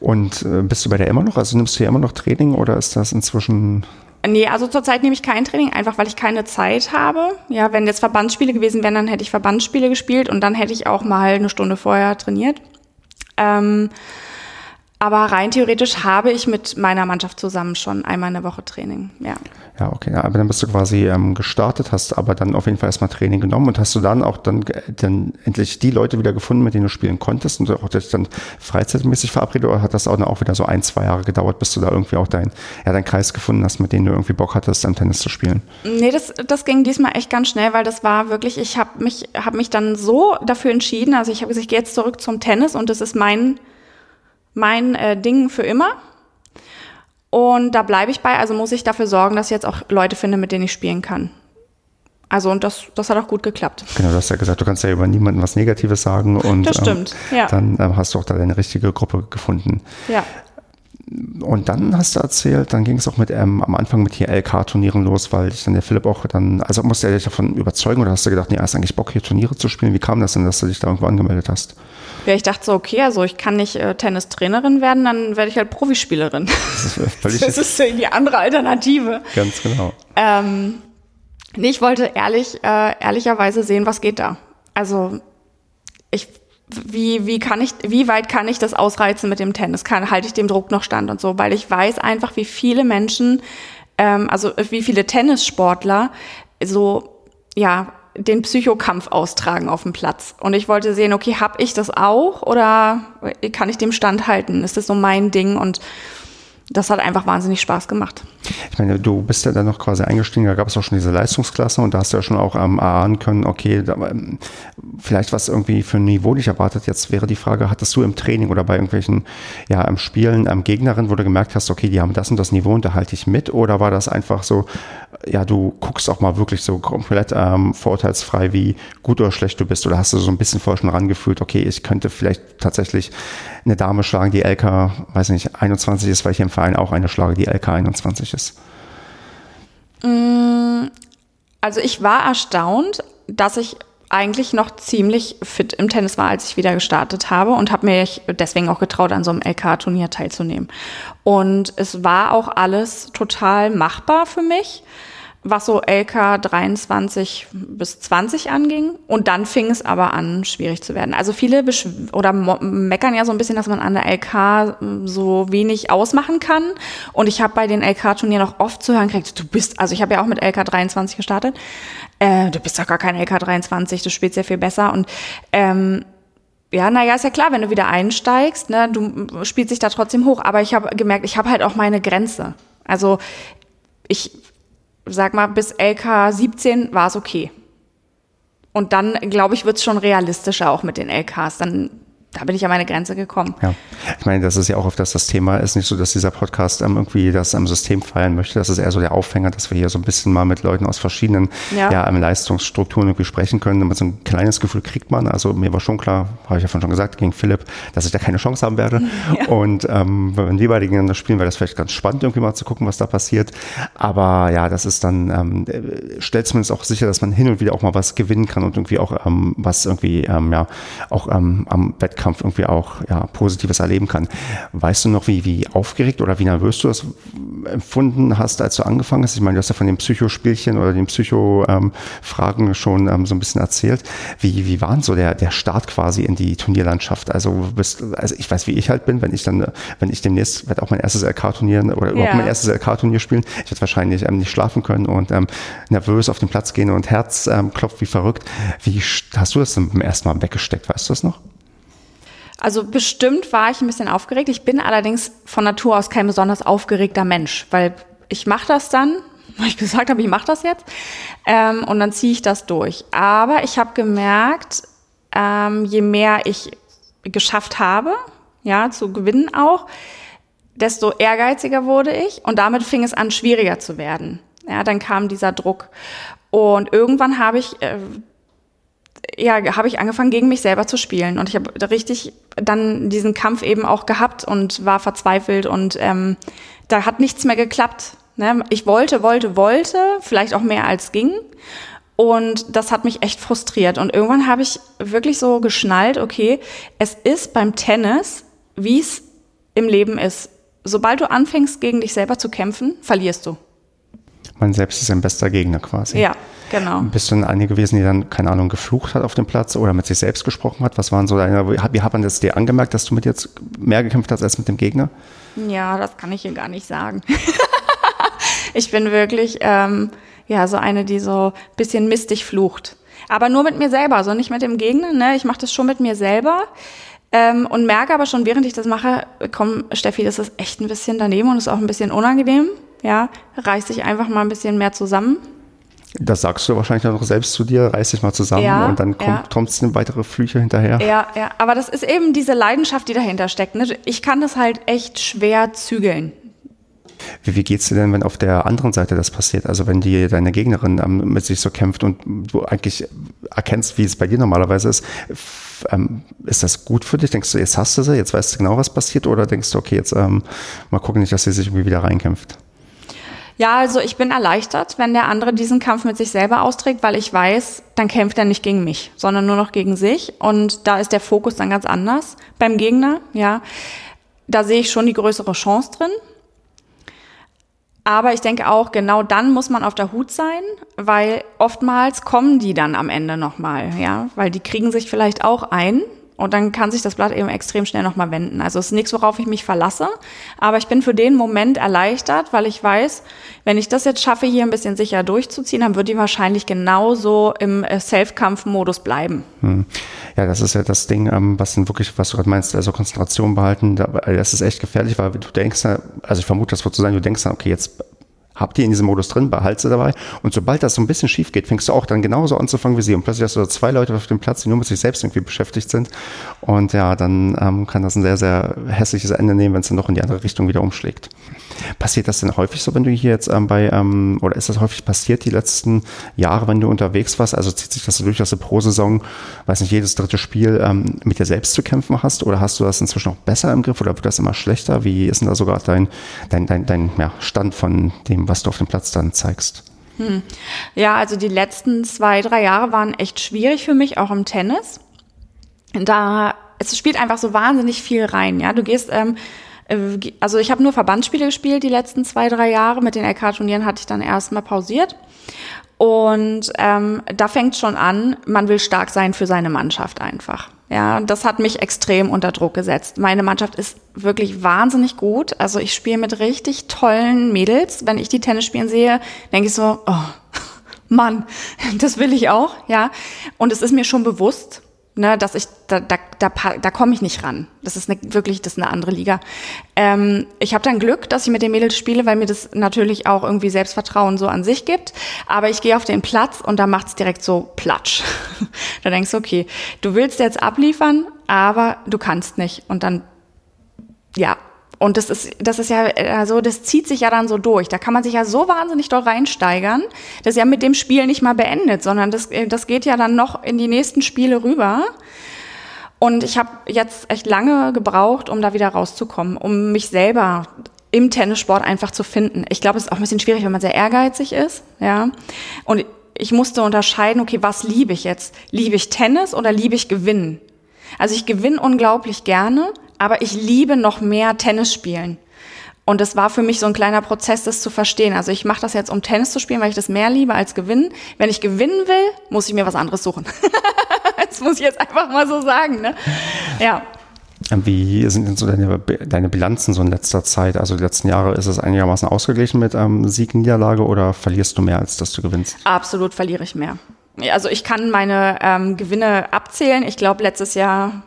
Speaker 2: Und äh, bist du bei der immer noch? Also nimmst du ja immer noch Training oder ist das inzwischen
Speaker 3: Nee, also zurzeit nehme ich kein Training, einfach weil ich keine Zeit habe. Ja, wenn jetzt Verbandsspiele gewesen wären, dann hätte ich Verbandsspiele gespielt und dann hätte ich auch mal eine Stunde vorher trainiert. Ähm, aber rein theoretisch habe ich mit meiner Mannschaft zusammen schon einmal in der Woche Training, ja.
Speaker 2: Ja, okay, aber dann bist du quasi ähm, gestartet, hast aber dann auf jeden Fall erstmal Training genommen und hast du dann auch dann, dann endlich die Leute wieder gefunden, mit denen du spielen konntest und auch dich dann freizeitmäßig verabredet oder hat das auch, auch wieder so ein, zwei Jahre gedauert, bis du da irgendwie auch dein, ja, deinen Kreis gefunden hast, mit denen du irgendwie Bock hattest, am Tennis zu spielen?
Speaker 3: Nee, das, das ging diesmal echt ganz schnell, weil das war wirklich, ich habe mich, hab mich dann so dafür entschieden, also ich habe gesagt, ich gehe jetzt zurück zum Tennis und das ist mein mein äh, Ding für immer. Und da bleibe ich bei, also muss ich dafür sorgen, dass ich jetzt auch Leute finde, mit denen ich spielen kann. Also und das, das hat auch gut geklappt.
Speaker 2: Genau, du hast ja gesagt, du kannst ja über niemanden was Negatives sagen und
Speaker 3: das stimmt,
Speaker 2: ähm,
Speaker 3: ja.
Speaker 2: dann ähm, hast du auch da deine richtige Gruppe gefunden.
Speaker 3: Ja.
Speaker 2: Und dann hast du erzählt, dann ging es auch mit ähm, am Anfang mit hier LK-Turnieren los, weil dich dann der Philipp auch dann, also musste er dich davon überzeugen oder hast du gedacht, nee, hast eigentlich Bock hier Turniere zu spielen? Wie kam das denn, dass du dich da irgendwo angemeldet hast?
Speaker 3: Ja, ich dachte so, okay, also ich kann nicht äh, Tennistrainerin werden, dann werde ich halt Profispielerin.
Speaker 2: Das ist, völlig
Speaker 3: Das ist die andere Alternative.
Speaker 2: ganz genau.
Speaker 3: Ähm, nee, ich wollte ehrlich, äh, ehrlicherweise sehen, was geht da. Also ich, wie, wie kann ich, wie weit kann ich das ausreizen mit dem Tennis? Kann, halte ich dem Druck noch stand und so, weil ich weiß einfach, wie viele Menschen, ähm, also wie viele Tennissportler so, ja, den Psychokampf austragen auf dem Platz. Und ich wollte sehen, okay, habe ich das auch oder kann ich dem standhalten? Ist das so mein Ding? Und das hat einfach wahnsinnig Spaß gemacht.
Speaker 2: Ich meine, du bist ja dann noch quasi eingestiegen, da gab es auch schon diese Leistungsklasse und da hast du ja schon auch ähm, erahnen können, okay, da, ähm, vielleicht was irgendwie für ein Niveau dich erwartet. Jetzt wäre die Frage, hattest du im Training oder bei irgendwelchen ja, im Spielen ähm, Gegnerinnen, wo du gemerkt hast, okay, die haben das und das Niveau und da halte ich mit oder war das einfach so, ja, du guckst auch mal wirklich so komplett ähm, vorurteilsfrei, wie gut oder schlecht du bist oder hast du so ein bisschen vorher schon rangefühlt, okay, ich könnte vielleicht tatsächlich eine Dame schlagen, die LK, weiß nicht, 21 ist, weil ich im Verein auch eine schlage, die LK 21 ist.
Speaker 3: Also ich war erstaunt, dass ich eigentlich noch ziemlich fit im Tennis war, als ich wieder gestartet habe und habe mir deswegen auch getraut, an so einem LK-Turnier teilzunehmen. Und es war auch alles total machbar für mich, was so LK 23 bis 20 anging. Und dann fing es aber an, schwierig zu werden. Also viele besch oder meckern ja so ein bisschen, dass man an der LK so wenig ausmachen kann. Und ich habe bei den LK-Turnieren auch oft zu hören gekriegt, du bist, also ich habe ja auch mit LK 23 gestartet, äh, du bist doch gar kein LK 23, du spielst ja viel besser. Und ähm, ja, naja, ist ja klar, wenn du wieder einsteigst, ne, du spielst dich da trotzdem hoch. Aber ich habe gemerkt, ich habe halt auch meine Grenze. Also ich sag mal, bis LK 17 war es okay. Und dann, glaube ich, wird es schon realistischer auch mit den LKs. Dann da bin ich an meine Grenze gekommen.
Speaker 2: Ja, ich meine, das ist ja auch oft das, das Thema. Ist nicht so, dass dieser Podcast ähm, irgendwie das am System feiern möchte. Das ist eher so der Aufhänger, dass wir hier so ein bisschen mal mit Leuten aus verschiedenen
Speaker 3: Ja.
Speaker 2: ja. ähm, Leistungsstrukturen irgendwie sprechen können. Damit so ein kleines Gefühl kriegt man. Also mir war schon klar, habe ich ja vorhin schon gesagt, gegen Philipp, dass ich da keine Chance haben werde. Und ähm, wenn wir beide gegeneinander spielen, wäre das vielleicht ganz spannend, irgendwie mal zu gucken, was da passiert. Aber ja, das ist dann, ähm, äh, stellt zumindest auch sicher, dass man hin und wieder auch mal was gewinnen kann und irgendwie auch ähm, was irgendwie, ähm, ja, auch ähm, am Wettkampf irgendwie auch ja, Positives erleben kann. Weißt du noch, wie, wie aufgeregt oder wie nervös du das empfunden hast, als du angefangen hast? Ich meine, du hast ja von den Psychospielchen oder den Psycho-Fragen schon ähm, so ein bisschen erzählt. Wie, wie war denn so der, der Start quasi in die Turnierlandschaft? Also, bist, also ich weiß, wie ich halt bin, wenn ich dann, wenn ich demnächst werde auch mein erstes LK-Turnier oder überhaupt
Speaker 3: Ja.
Speaker 2: mein erstes LK-Turnier spielen. Ich werde wahrscheinlich ähm, nicht schlafen können und ähm, nervös auf den Platz gehen und Herz ähm, klopft wie verrückt. Wie st- hast du das denn beim ersten Mal weggesteckt? Weißt du das noch?
Speaker 3: Also bestimmt war ich ein bisschen aufgeregt. Ich bin allerdings von Natur aus kein besonders aufgeregter Mensch, weil ich mache das dann, weil ich gesagt habe, ich mache das jetzt, ähm, und dann ziehe ich das durch. Aber ich habe gemerkt, ähm, je mehr ich geschafft habe, ja, zu gewinnen auch, desto ehrgeiziger wurde ich und damit fing es an, schwieriger zu werden. Ja, dann kam dieser Druck. Und irgendwann habe ich äh, ja, habe ich angefangen, gegen mich selber zu spielen. Und ich habe richtig dann diesen Kampf eben auch gehabt und war verzweifelt und ähm, da hat nichts mehr geklappt. Ne? Ich wollte, wollte, wollte, vielleicht auch mehr als ging. Und das hat mich echt frustriert. Und irgendwann habe ich wirklich so geschnallt, okay, es ist beim Tennis, wie es im Leben ist. Sobald du anfängst, gegen dich selber zu kämpfen, verlierst du.
Speaker 2: Man selbst ist sein bester Gegner quasi.
Speaker 3: Ja, genau.
Speaker 2: Bist du denn eine gewesen, die dann, keine Ahnung, geflucht hat auf dem Platz oder mit sich selbst gesprochen hat? Was waren so deine, wie hat man das dir angemerkt, dass du mit jetzt mehr gekämpft hast als mit dem Gegner?
Speaker 3: Ja, das kann ich hier gar nicht sagen. ich bin wirklich, ähm, ja, so eine, die so ein bisschen mistig flucht. Aber nur mit mir selber, also nicht mit dem Gegner. Ne? Ich mache das schon mit mir selber. Ähm, und merke aber schon, während ich das mache, komm, Steffi, das ist echt ein bisschen daneben und ist auch ein bisschen unangenehm. Ja, reiß dich einfach mal ein bisschen mehr zusammen.
Speaker 2: Das sagst du wahrscheinlich auch noch selbst zu dir, reiß dich mal zusammen
Speaker 3: Ja,
Speaker 2: und dann kommt
Speaker 3: ja.
Speaker 2: trotzdem weitere Flüche hinterher.
Speaker 3: Ja, ja, aber das ist eben diese Leidenschaft, die dahinter steckt. Ne? Ich kann das halt echt schwer zügeln.
Speaker 2: Wie, wie geht's dir denn, wenn auf der anderen Seite das passiert? Also wenn die deine Gegnerin ähm, mit sich so kämpft und du eigentlich erkennst, wie es bei dir normalerweise ist, ähm, ist das gut für dich? Denkst du, jetzt hast du sie, jetzt weißt du genau, was passiert? Oder denkst du, okay, jetzt ähm, mal gucken nicht, dass sie sich irgendwie wieder reinkämpft?
Speaker 3: Ja, also ich bin erleichtert, wenn der andere diesen Kampf mit sich selber austrägt, weil ich weiß, dann kämpft er nicht gegen mich, sondern nur noch gegen sich. Und da ist der Fokus dann ganz anders beim Gegner, ja. Da sehe ich schon die größere Chance drin. Aber ich denke auch, genau dann muss man auf der Hut sein, weil oftmals kommen die dann am Ende nochmal, ja, weil die kriegen sich vielleicht auch ein und dann kann sich das Blatt eben extrem schnell nochmal wenden. Also es ist nichts, worauf ich mich verlasse, aber ich bin für den Moment erleichtert, weil ich weiß, wenn ich das jetzt schaffe, hier ein bisschen sicher durchzuziehen, dann wird die wahrscheinlich genauso im äh, Self-Kampf-Modus bleiben.
Speaker 2: Hm. Ja, das ist ja das Ding, ähm, was dann wirklich, was du gerade meinst, also Konzentration behalten, da- das ist echt gefährlich, weil du denkst, also ich vermute, das wird so sein, du denkst dann, okay, jetzt habt ihr in diesem Modus drin, behalt sie dabei. Und sobald das so ein bisschen schief geht, fängst du auch dann genauso anzufangen wie sie. Und plötzlich hast du da zwei Leute auf dem Platz, die nur mit sich selbst irgendwie beschäftigt sind. Und ja, dann ähm, kann das ein sehr, sehr hässliches Ende nehmen, wenn es dann noch in die andere Richtung wieder umschlägt. Passiert das denn häufig so, wenn du hier jetzt ähm, bei, ähm, oder ist das häufig passiert die letzten Jahre, wenn du unterwegs warst? Also zieht sich das so durch, dass du pro Saison, weiß nicht, jedes dritte Spiel ähm, mit dir selbst zu kämpfen hast? Oder hast du das inzwischen auch besser im Griff oder wird das immer schlechter? Wie ist denn da sogar dein, dein, dein, dein ja, Stand von dem, was du auf dem Platz dann zeigst?
Speaker 3: Ja, also die letzten zwei, drei Jahre waren echt schwierig für mich, auch im Tennis. Da, es spielt einfach so wahnsinnig viel rein, ja. Du gehst, ähm, äh, also ich habe nur Verbandsspiele gespielt die letzten zwei, drei Jahre. Mit den LK-Turnieren hatte ich dann erstmal pausiert. Und ähm, da fängt schon an, man will stark sein für seine Mannschaft einfach. Ja, das hat mich extrem unter Druck gesetzt. Meine Mannschaft ist wirklich wahnsinnig gut. Also ich spiele mit richtig tollen Mädels. Wenn ich die Tennis spielen sehe, denke ich so, oh, Mann, das will ich auch, ja. Und es ist mir schon bewusst, ne, dass ich da da da, da komme ich nicht ran. Das ist eine, wirklich das ist eine andere Liga. Ähm, ich habe dann Glück, dass ich mit den Mädels spiele, weil mir das natürlich auch irgendwie Selbstvertrauen so an sich gibt. Aber ich gehe auf den Platz und da macht's direkt so Platsch. da denkst du, okay, du willst jetzt abliefern, aber du kannst nicht. Und dann ja, und das ist, das ist ja, also das zieht sich ja dann so durch. Da kann man sich ja so wahnsinnig doll reinsteigern. Das ist ja mit dem Spiel nicht mal beendet, sondern das, das geht ja dann noch in die nächsten Spiele rüber. Und ich habe jetzt echt lange gebraucht, um da wieder rauszukommen, um mich selber im Tennissport einfach zu finden. Ich glaube, es ist auch ein bisschen schwierig, wenn man sehr ehrgeizig ist, ja. Und ich musste unterscheiden, okay, was liebe ich jetzt? Liebe ich Tennis oder liebe ich Gewinnen? Also ich gewinne unglaublich gerne, aber ich liebe noch mehr Tennis spielen. Und es war für mich so ein kleiner Prozess, das zu verstehen. Also ich mache das jetzt, um Tennis zu spielen, weil ich das mehr liebe als gewinnen. Wenn ich gewinnen will, muss ich mir was anderes suchen. das muss ich jetzt einfach mal so sagen. Ne? Ja.
Speaker 2: Wie sind denn so deine, deine Bilanzen so in letzter Zeit? Also die letzten Jahre ist es einigermaßen ausgeglichen mit ähm, Sieg, Niederlage oder verlierst du mehr, als dass du gewinnst?
Speaker 3: Absolut verliere ich mehr. Also ich kann meine ähm, Gewinne abzählen. Ich glaube, letztes Jahr,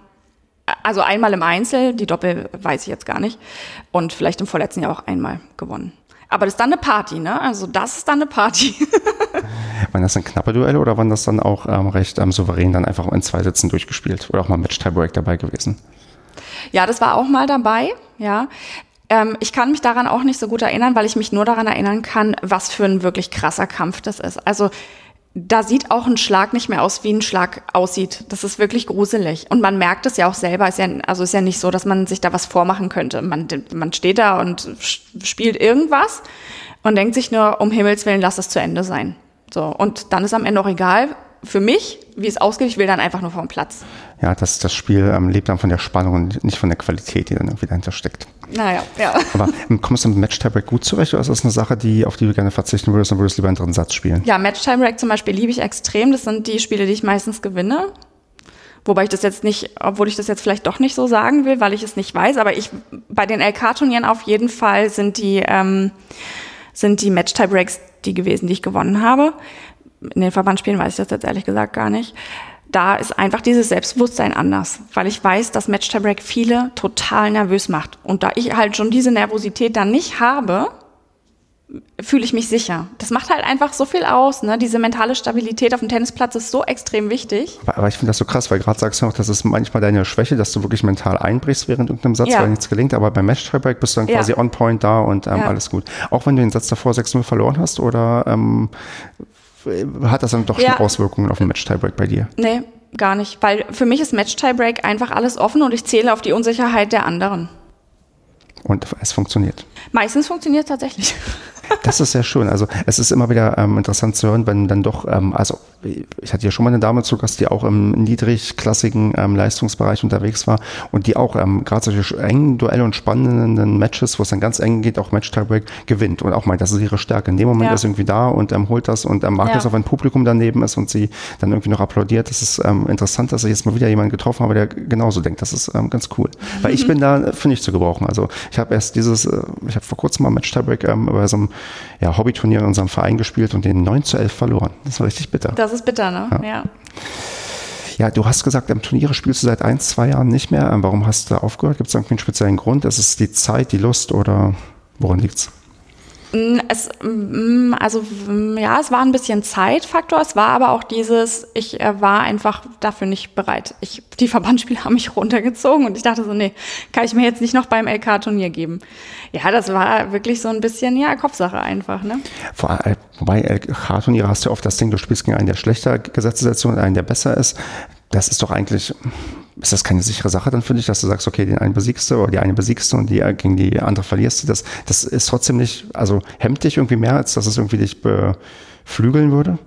Speaker 3: also einmal im Einzel, die Doppel weiß ich jetzt gar nicht. Und vielleicht im vorletzten Jahr auch einmal gewonnen. Aber das ist dann eine Party, ne? Also das ist dann eine Party.
Speaker 2: Waren das dann knappe Duelle oder waren das dann auch ähm, recht ähm, souverän dann einfach in zwei Sätzen durchgespielt? Oder auch mal Match Tiebreak dabei gewesen?
Speaker 3: Ja, das war auch mal dabei, ja. Ähm, ich kann mich daran auch nicht so gut erinnern, weil ich mich nur daran erinnern kann, was für ein wirklich krasser Kampf das ist. Also da sieht auch ein Schlag nicht mehr aus, wie ein Schlag aussieht. Das ist wirklich gruselig. Und man merkt es ja auch selber. Ist ja, also ist ja nicht so, dass man sich da was vormachen könnte. Man, man steht da und spielt irgendwas und denkt sich nur, um Himmels Willen, lass es zu Ende sein. So. Und dann ist am Ende auch egal, für mich, wie es ausgeht. Ich will dann einfach nur vom Platz.
Speaker 2: Ja, das, das Spiel ähm, lebt dann von der Spannung und nicht von der Qualität, die dann irgendwie dahinter steckt.
Speaker 3: Naja, ja.
Speaker 2: Aber ähm, kommst du mit Match Tiebreak gut zurecht oder ist das eine Sache, die, auf die du gerne verzichten würdest und würdest lieber einen dritten Satz spielen?
Speaker 3: Ja, Match Tiebreak zum Beispiel liebe ich extrem. Das sind die Spiele, die ich meistens gewinne. Wobei ich das jetzt nicht, obwohl ich das jetzt vielleicht doch nicht so sagen will, weil ich es nicht weiß, aber ich bei den LK-Turnieren auf jeden Fall sind die, ähm, sind die Match-Tiebreaks die gewesen, die ich gewonnen habe. In den Verbandsspielen weiß ich das jetzt ehrlich gesagt gar nicht. Da ist einfach dieses Selbstbewusstsein anders, weil ich weiß, dass Match-Tiebreak viele total nervös macht. Und da ich halt schon diese Nervosität dann nicht habe, fühle ich mich sicher. Das macht halt einfach so viel aus. Ne? Diese mentale Stabilität auf dem Tennisplatz ist so extrem wichtig.
Speaker 2: Aber, aber ich finde das so krass, weil gerade sagst du auch, das ist manchmal deine Schwäche, dass du wirklich mental einbrichst während irgendeinem Satz,
Speaker 3: Ja.
Speaker 2: weil nichts gelingt. Aber beim match tiebreak bist du dann
Speaker 3: Ja.
Speaker 2: quasi on point da und ähm,
Speaker 3: Ja.
Speaker 2: alles gut. Auch wenn du den Satz davor 6-0 verloren hast oder ähm, hat das dann doch
Speaker 3: Ja.
Speaker 2: schon Auswirkungen auf den Match-Tiebreak bei dir?
Speaker 3: Nee, gar nicht. Weil für mich ist Match-Tiebreak einfach alles offen und ich zähle auf die Unsicherheit der anderen.
Speaker 2: Und es funktioniert.
Speaker 3: Meistens funktioniert es tatsächlich.
Speaker 2: Das ist sehr schön. Also es ist immer wieder ähm, interessant zu hören, wenn dann doch, ähm, also ich hatte ja schon mal eine Dame zu Gast, die auch im niedrigklassigen ähm, Leistungsbereich unterwegs war und die auch ähm, gerade solche engen Duelle und spannenden Matches, wo es dann ganz eng geht, auch Match Tiebreak gewinnt und auch meint, das ist ihre Stärke. In dem Moment
Speaker 3: Ja.
Speaker 2: ist irgendwie da und ähm, holt das und ähm, mag
Speaker 3: Ja.
Speaker 2: es auch, wenn Publikum daneben ist und sie dann irgendwie noch applaudiert. Das ist ähm, interessant, dass ich jetzt mal wieder jemanden getroffen habe, der genauso denkt. Das ist ähm, ganz cool. Weil ich bin da, äh, finde ich, zu gebrauchen. Also ich habe erst dieses, äh, ich habe vor kurzem mal Match Tiebreak ähm, bei so einem ja, Hobbyturnier in unserem Verein gespielt und den 9 zu 11 verloren. Das war richtig bitter.
Speaker 3: Das ist bitter, ne? Ja.
Speaker 2: Ja, du hast gesagt, am Turniere spielst du seit ein, zwei Jahren nicht mehr. Warum hast du aufgehört? Gibt es irgendwie einen speziellen Grund? Ist es die Zeit, die Lust oder woran liegt's?
Speaker 3: Es, mm, also mm, ja, es war ein bisschen Zeitfaktor, es war aber auch dieses, ich äh, war einfach dafür nicht bereit. Ich, die Verbandsspiele haben mich runtergezogen und ich dachte so, nee, kann ich mir jetzt nicht noch beim LK-Turnier geben. Ja, das war wirklich so ein bisschen, ja, Kopfsache einfach, ne?
Speaker 2: Vor allem, wobei LK-Turniere hast du oft das Ding, du spielst gegen einen, der schlechter gesetzt ist und einen, der besser ist. Das ist doch eigentlich, ist das keine sichere Sache dann für dich, dass du sagst, okay, den einen besiegst du oder die eine besiegst du und die, gegen die andere verlierst du. Das, das ist trotzdem nicht, also hemmt dich irgendwie mehr, als dass es irgendwie dich beflügeln würde?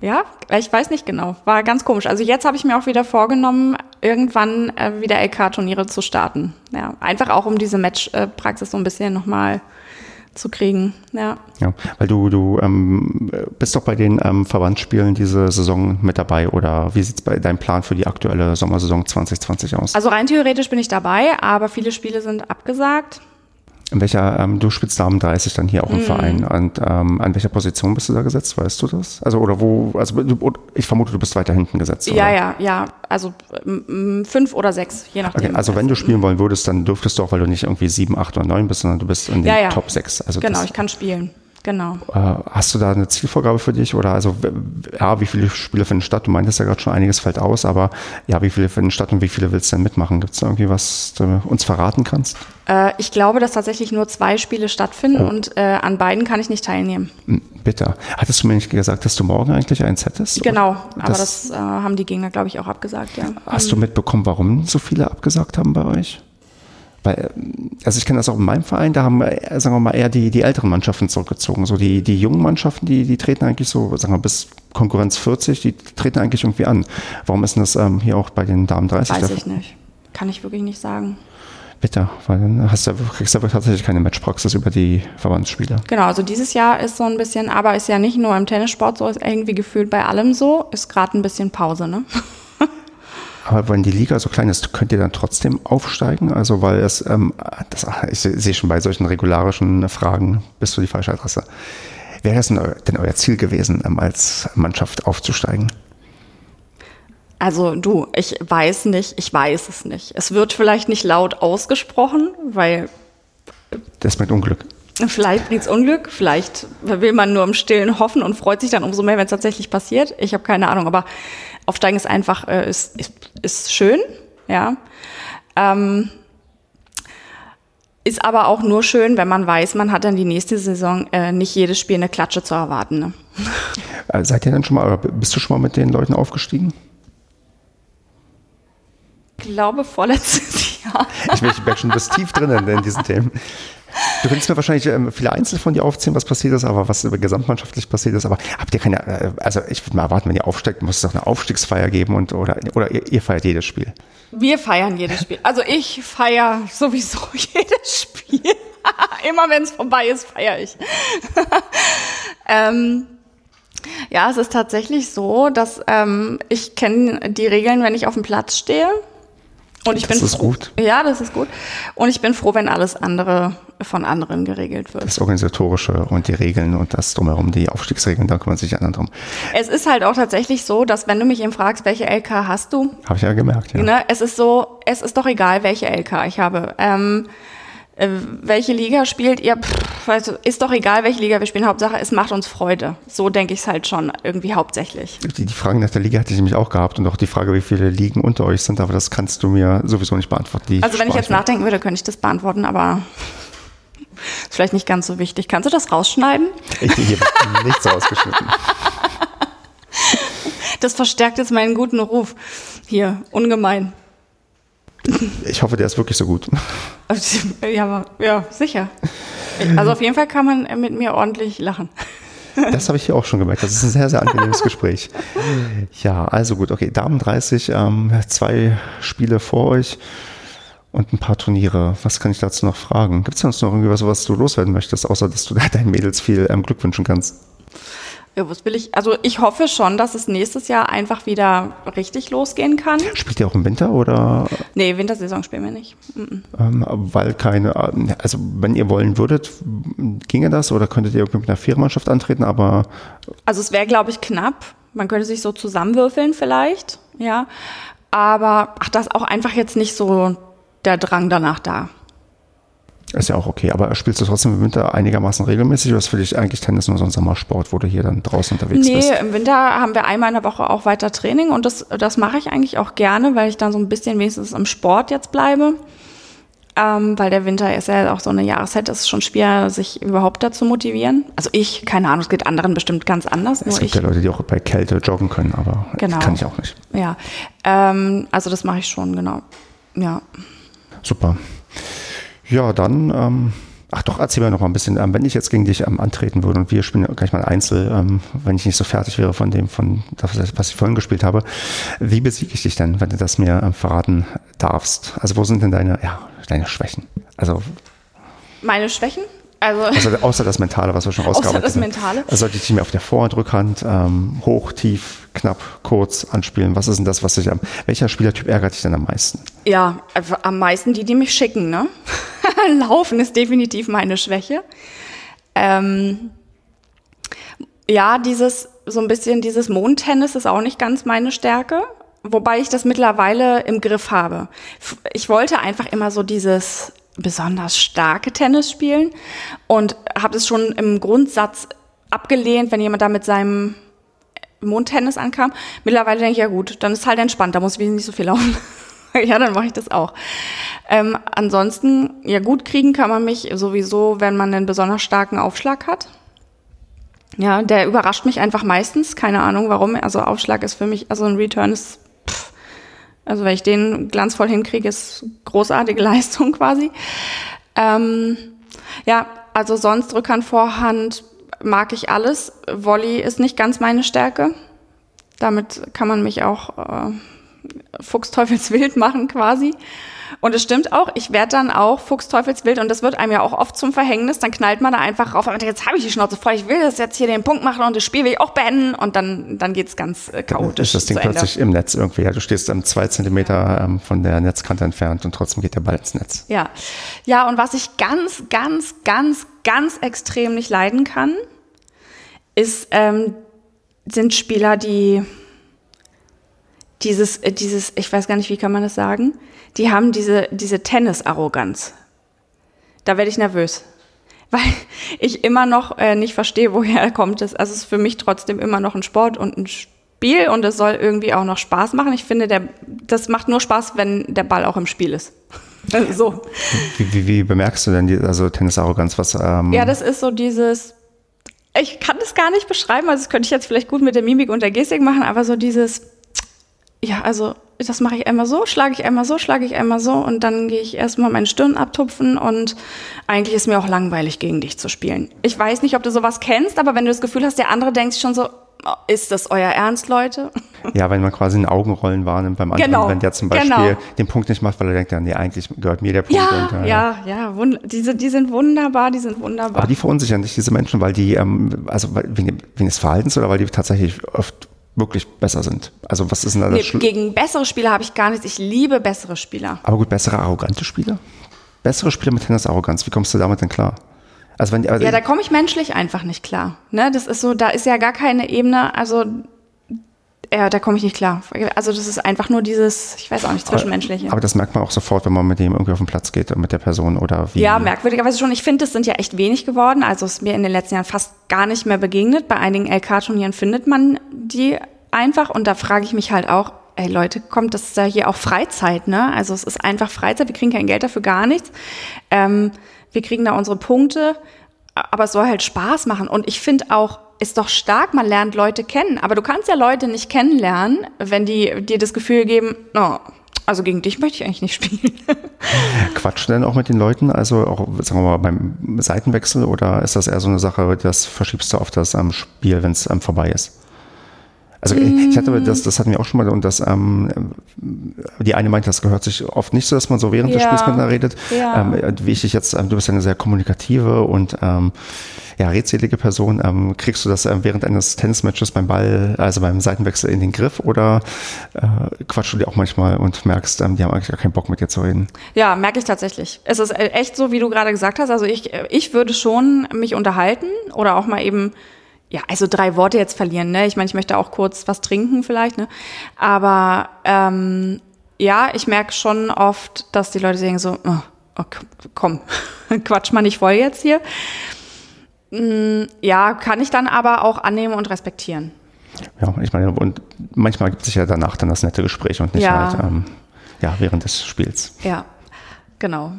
Speaker 3: Ja, ich weiß nicht genau. War ganz komisch. Also jetzt habe ich mir auch wieder vorgenommen, irgendwann äh, wieder LK-Turniere zu starten. Ja, einfach auch um diese Match-Praxis so ein bisschen nochmal zu kriegen. Ja.
Speaker 2: Ja, weil du, du ähm, bist doch bei den ähm, Verbandsspielen diese Saison mit dabei oder wie sieht's bei deinem Plan für die aktuelle Sommersaison 2020 aus?
Speaker 3: Also rein theoretisch bin ich dabei, aber viele Spiele sind abgesagt.
Speaker 2: In welcher, ähm, du spielst Damen 30 dann hier auch im
Speaker 3: Mhm.
Speaker 2: Verein und ähm, an welcher Position bist du da gesetzt, weißt du das? Also oder wo, also ich vermute, du bist weiter hinten gesetzt.
Speaker 3: Ja,
Speaker 2: oder?
Speaker 3: ja, ja. Also ähm, fünf oder sechs, je nachdem.
Speaker 2: Okay, also wenn du spielen wollen würdest, dann dürftest du auch, weil du nicht irgendwie sieben, acht oder neun bist, sondern du bist in den
Speaker 3: Ja, ja.
Speaker 2: Top 6. Also
Speaker 3: Genau, ich kann spielen. Genau.
Speaker 2: Äh, Hast du da eine Zielvorgabe für dich oder also ja, wie viele Spiele finden statt? Du meintest ja gerade schon einiges fällt aus, aber ja, wie viele finden statt und wie viele willst du denn mitmachen? Gibt es da irgendwie was du uns verraten kannst?
Speaker 3: Äh, ich glaube, dass tatsächlich nur zwei Spiele stattfinden
Speaker 2: Oh.
Speaker 3: und äh, an beiden kann ich nicht teilnehmen.
Speaker 2: Hm, Bitte. Hattest du mir nicht gesagt, dass du morgen eigentlich eins hättest?
Speaker 3: Genau,
Speaker 2: Oder?
Speaker 3: aber das, äh, haben die Gegner, glaube ich, auch abgesagt, ja.
Speaker 2: Hast du mitbekommen, warum so viele abgesagt haben bei euch? Ähm, also ich kenne das auch in meinem Verein, da haben, äh, sagen wir mal, eher die, die älteren Mannschaften zurückgezogen. So die, die jungen Mannschaften, die, die treten eigentlich so, sagen wir bis Konkurrenz 40, die treten eigentlich irgendwie an. Warum ist denn das ähm, hier auch bei den Damen 30?
Speaker 3: Weiß ich nicht. Kann ich wirklich nicht sagen.
Speaker 2: Bitter, weil dann hast du, kriegst du aber tatsächlich keine Matchpraxis über die Verbandsspieler.
Speaker 3: Genau, also dieses Jahr ist so ein bisschen, aber ist ja nicht nur im Tennissport so, ist irgendwie gefühlt bei allem so, ist gerade ein bisschen Pause, ne?
Speaker 2: Aber wenn die Liga so klein ist, könnt ihr dann trotzdem aufsteigen? Also weil es, ähm, das, ich sehe schon bei solchen regularischen Fragen, bist du die falsche Adresse. Wäre das denn euer, denn euer Ziel gewesen, ähm, als Mannschaft aufzusteigen?
Speaker 3: Also du, ich weiß nicht, ich weiß es nicht. Es wird vielleicht nicht laut ausgesprochen, weil
Speaker 2: Das mit Unglück.
Speaker 3: Vielleicht bringt's Unglück, vielleicht will man nur im Stillen hoffen und freut sich dann umso mehr, wenn es tatsächlich passiert. Ich habe keine Ahnung, aber aufsteigen ist einfach, äh, ist, ist, ist schön, ja. Ähm, ist aber auch nur schön, wenn man weiß, man hat dann die nächste Saison äh, nicht jedes Spiel eine Klatsche zu erwarten. Ne?
Speaker 2: Äh, seid ihr dann schon mal, oder bist du schon mal mit den Leuten aufgestiegen?
Speaker 3: Ich glaube, vorletztes Jahr.
Speaker 2: Ich bin schon bis tief drinnen in diesen Themen. Du könntest mir wahrscheinlich ähm, viele Einzel von dir aufzählen, was passiert ist, aber was gesamtmannschaftlich passiert ist. Aber habt ihr keine, äh, also ich würde mal erwarten, wenn ihr aufsteigt, muss es doch eine Aufstiegsfeier geben und oder, oder ihr, ihr feiert jedes Spiel.
Speaker 3: Wir feiern jedes Spiel. Also ich feiere sowieso jedes Spiel. Immer wenn es vorbei ist, feiere ich. ähm, ja, es ist tatsächlich so, dass ähm, ich kenne die Regeln, wenn ich auf dem Platz stehe. Und ich
Speaker 2: Das
Speaker 3: bin
Speaker 2: ist
Speaker 3: froh-
Speaker 2: gut.
Speaker 3: Ja, das ist gut. Und ich bin froh, wenn alles andere von anderen geregelt wird.
Speaker 2: Das Organisatorische und die Regeln und das drumherum, die Aufstiegsregeln, da kümmern sich anderen drum.
Speaker 3: Es ist halt auch tatsächlich so, dass wenn du mich eben fragst, welche LK hast du,
Speaker 2: Habe ich ja gemerkt, ja.
Speaker 3: Ne, es ist so, es ist doch egal, welche LK ich habe. Ähm, äh, welche Liga spielt ihr? Pff, weißt du, ist doch egal, welche Liga wir spielen. Hauptsache, es macht uns Freude. So denke ich es halt schon irgendwie hauptsächlich.
Speaker 2: Die, die Fragen nach der Liga hatte ich nämlich auch gehabt und auch die Frage, wie viele Ligen unter euch sind, aber das kannst du mir sowieso nicht beantworten.
Speaker 3: Also wenn ich jetzt nachdenken würde, könnte ich das beantworten, aber ist vielleicht nicht ganz so wichtig. Kannst du das rausschneiden?
Speaker 2: Ich, hier wird nichts rausgeschnitten.
Speaker 3: Das verstärkt jetzt meinen guten Ruf. Hier, ungemein.
Speaker 2: Ich hoffe, der ist wirklich so gut.
Speaker 3: Ja, ja, sicher. Also auf jeden Fall kann man mit mir ordentlich lachen.
Speaker 2: Das habe ich hier auch schon gemerkt. Das ist ein sehr, sehr angenehmes Gespräch. Ja, also gut, okay. Damen 30, ähm, zwei Spiele vor euch und ein paar Turniere. Was kann ich dazu noch fragen? Gibt es sonst noch irgendwie was, was du loswerden möchtest, außer dass du deinen Mädels viel ähm, Glück wünschen kannst?
Speaker 3: Ja, was will ich? Also ich hoffe schon, dass es nächstes Jahr einfach wieder richtig losgehen kann.
Speaker 2: Spielt ihr auch im Winter oder
Speaker 3: Nee, Wintersaison spielen wir nicht. Mhm.
Speaker 2: ähm, weil keine, also wenn ihr wollen würdet, ginge das oder könntet ihr irgendwie mit einer Vierermannschaft antreten, aber
Speaker 3: Also es wäre, glaube ich, knapp. Man könnte sich so zusammenwürfeln vielleicht, ja. Aber ach, da ist auch einfach jetzt nicht so der Drang danach da.
Speaker 2: ist ja auch okay. Aber spielst du trotzdem im Winter einigermaßen regelmäßig oder ist für dich eigentlich Tennis nur so ein Sommersport, wo du hier dann draußen unterwegs
Speaker 3: Nee,
Speaker 2: bist?
Speaker 3: im Winter haben wir einmal in der Woche auch weiter Training und das, das mache ich eigentlich auch gerne, weil ich dann so ein bisschen wenigstens im Sport jetzt bleibe. Ähm, weil der Winter ist ja auch so eine Jahreszeit, es ist schon schwer, sich überhaupt dazu motivieren. Also ich, keine Ahnung, es geht anderen bestimmt ganz anders.
Speaker 2: Es gibt
Speaker 3: ich,
Speaker 2: ja Leute, die auch bei Kälte joggen können, aber
Speaker 3: Genau.
Speaker 2: kann ich auch nicht.
Speaker 3: ja, ähm, also das mache ich schon, genau. Ja.
Speaker 2: Super. Ja, dann, ähm, ach doch, erzähl mir noch mal ein bisschen, ähm, wenn ich jetzt gegen dich ähm, antreten würde und wir spielen gleich mal Einzel, ähm, wenn ich nicht so fertig wäre von dem, von was ich vorhin gespielt habe, wie besiege ich dich denn, wenn du das mir ähm, verraten darfst? Also wo sind denn deine, ja, deine Schwächen? Also
Speaker 3: Meine Schwächen? Also,
Speaker 2: außer, außer das Mentale, was wir schon rausgearbeitet
Speaker 3: das
Speaker 2: haben.
Speaker 3: Mentale?
Speaker 2: Also sollte ich dich mir auf der Vorhand, Rückhand, ähm, hoch, tief, knapp, kurz anspielen? Was ist denn das, was dich am, welcher Spielertyp ärgert dich denn am meisten?
Speaker 3: ja, also am meisten die, die mich schicken, ne? Laufen ist definitiv meine Schwäche. Ähm, ja, dieses, so ein bisschen dieses Mondtennis ist auch nicht ganz meine Stärke, wobei ich das mittlerweile im Griff habe. Ich wollte einfach immer so dieses besonders starke Tennis spielen und habe es schon im Grundsatz abgelehnt, wenn jemand da mit seinem Mondtennis ankam. Mittlerweile denke ich, ja gut, dann ist halt entspannt, da muss ich nicht so viel laufen. ja, dann mache ich das auch. Ähm, ansonsten, ja gut kriegen kann man mich sowieso, wenn man einen besonders starken Aufschlag hat. Ja, der überrascht mich einfach meistens, keine Ahnung warum. Also Aufschlag ist für mich, also ein Return ist, also wenn ich den glanzvoll hinkriege, ist großartige Leistung quasi. Ähm, ja, also sonst Rückhand, Vorhand mag ich alles. Volley ist nicht ganz meine Stärke. Damit kann man mich auch äh, Fuchsteufelswild machen quasi. Und es stimmt auch, ich werde dann auch Fuchsteufelswild und das wird einem ja auch oft zum Verhängnis. Dann knallt man da einfach rauf und denkt, jetzt habe ich die Schnauze voll, ich will das jetzt hier den Punkt machen und das Spiel will ich auch beenden und dann, dann geht's ganz äh,
Speaker 2: Dann
Speaker 3: chaotisch.
Speaker 2: ist das Ding
Speaker 3: zu Ende.
Speaker 2: plötzlich im Netz irgendwie. Ja, du stehst ähm, zwei Zentimeter ähm, von der Netzkante entfernt und trotzdem geht der Ball ins Netz.
Speaker 3: Ja. Ja, und was ich ganz, ganz, ganz, ganz extrem nicht leiden kann, ist, ähm, sind Spieler, die dieses, äh, dieses, ich weiß gar nicht, wie kann man das sagen, die haben diese, diese Tennis-Arroganz. Da werde ich nervös. Weil ich immer noch äh, nicht verstehe, woher kommt es. Also es ist für mich trotzdem immer noch ein Sport und ein Spiel und es soll irgendwie auch noch Spaß machen. Ich finde, der, das macht nur Spaß, wenn der Ball auch im Spiel ist. so.
Speaker 2: Wie, wie, wie bemerkst du denn die, also Tennisarroganz? Was, ähm,
Speaker 3: Ja, das ist so dieses, ich kann das gar nicht beschreiben, also das könnte ich jetzt vielleicht gut mit der Mimik und der Gestik machen, aber so dieses, ja, also das mache ich einmal so, schlage ich einmal so, schlage ich einmal so und dann gehe ich erstmal meine Stirn abtupfen und eigentlich ist mir auch langweilig, gegen dich zu spielen. Ich weiß nicht, ob du sowas kennst, aber wenn du das Gefühl hast, der andere denkt schon so, oh, ist das euer Ernst, Leute?
Speaker 2: Ja, wenn man quasi ein Augenrollen wahrnimmt beim anderen,
Speaker 3: Genau,
Speaker 2: wenn der zum Beispiel
Speaker 3: genau.
Speaker 2: den Punkt nicht macht, weil er denkt, ja, nee, eigentlich gehört mir der Punkt.
Speaker 3: Ja,
Speaker 2: und, äh,
Speaker 3: ja, ja, wund die, sind, wunderbar, die sind wunderbar.
Speaker 2: Aber die verunsichern dich, diese Menschen, weil die, ähm, also wegen des Verhaltens oder weil die tatsächlich oft wirklich besser sind? Also was ist denn da das
Speaker 3: nee, gegen bessere Spieler habe ich gar nichts. Ich liebe bessere Spieler.
Speaker 2: Aber gut, bessere arrogante Spieler? Bessere Spieler mit Tennisarroganz, wie kommst du damit denn klar? Also wenn, also
Speaker 3: Ja, da komme ich menschlich einfach nicht klar. Ne, das ist so, da ist ja gar keine Ebene, also ja, da komme ich nicht klar. Also das ist einfach nur dieses, ich weiß auch nicht, zwischenmenschliche.
Speaker 2: Aber das merkt man auch sofort, wenn man mit dem irgendwie auf den Platz geht, mit der Person oder wie.
Speaker 3: Ja, merkwürdigerweise schon. Ich finde, es sind ja echt wenig geworden. Also es ist mir in den letzten Jahren fast gar nicht mehr begegnet. Bei einigen LK-Turnieren findet man die einfach. Und da frage ich mich halt auch, ey Leute, kommt das ja hier auch Freizeit, ne? Also es ist einfach Freizeit. Wir kriegen kein Geld dafür, gar nichts. Ähm, wir kriegen da unsere Punkte. Aber es soll halt Spaß machen. Und ich finde auch, ist doch stark, man lernt Leute kennen. Aber du kannst ja Leute nicht kennenlernen, wenn die dir das Gefühl geben, oh, also gegen dich möchte ich eigentlich nicht spielen.
Speaker 2: Quatschst du denn auch mit den Leuten, also auch, sagen wir mal, beim Seitenwechsel oder ist das eher so eine Sache, das verschiebst du auf das ähm, Spiel, wenn es ähm, vorbei ist? Also ich hatte das, das hatten wir auch schon mal und das, ähm, die eine meint, das gehört sich oft nicht so, dass man so während des
Speaker 3: Ja.
Speaker 2: Spiels miteinander redet.
Speaker 3: Ja.
Speaker 2: Ähm, wie ich dich jetzt, ähm, du bist ja eine sehr kommunikative und ähm, ja, redselige Person. Ähm, kriegst du das ähm, während eines Tennismatches beim Ball, also beim Seitenwechsel in den Griff oder äh, quatschst du dir auch manchmal und merkst, ähm, die haben eigentlich gar keinen Bock mit dir zu reden?
Speaker 3: Ja, merke ich tatsächlich. Es ist äh, echt so, wie du gerade gesagt hast. Also ich, äh, ich würde schon mich unterhalten oder auch mal eben, ja, also drei Worte jetzt verlieren. Ne? Ich meine, ich möchte auch kurz was trinken vielleicht. Ne? Aber ähm, ja, ich merke schon oft, dass die Leute sagen so, oh, oh, komm, quatsch mal nicht voll jetzt hier. Mm, Ja, kann ich dann aber auch annehmen und respektieren.
Speaker 2: Ja, ich meine, und manchmal gibt es ja danach dann das nette Gespräch und nicht
Speaker 3: Ja.
Speaker 2: halt ähm, ja, während des Spiels.
Speaker 3: Ja, genau.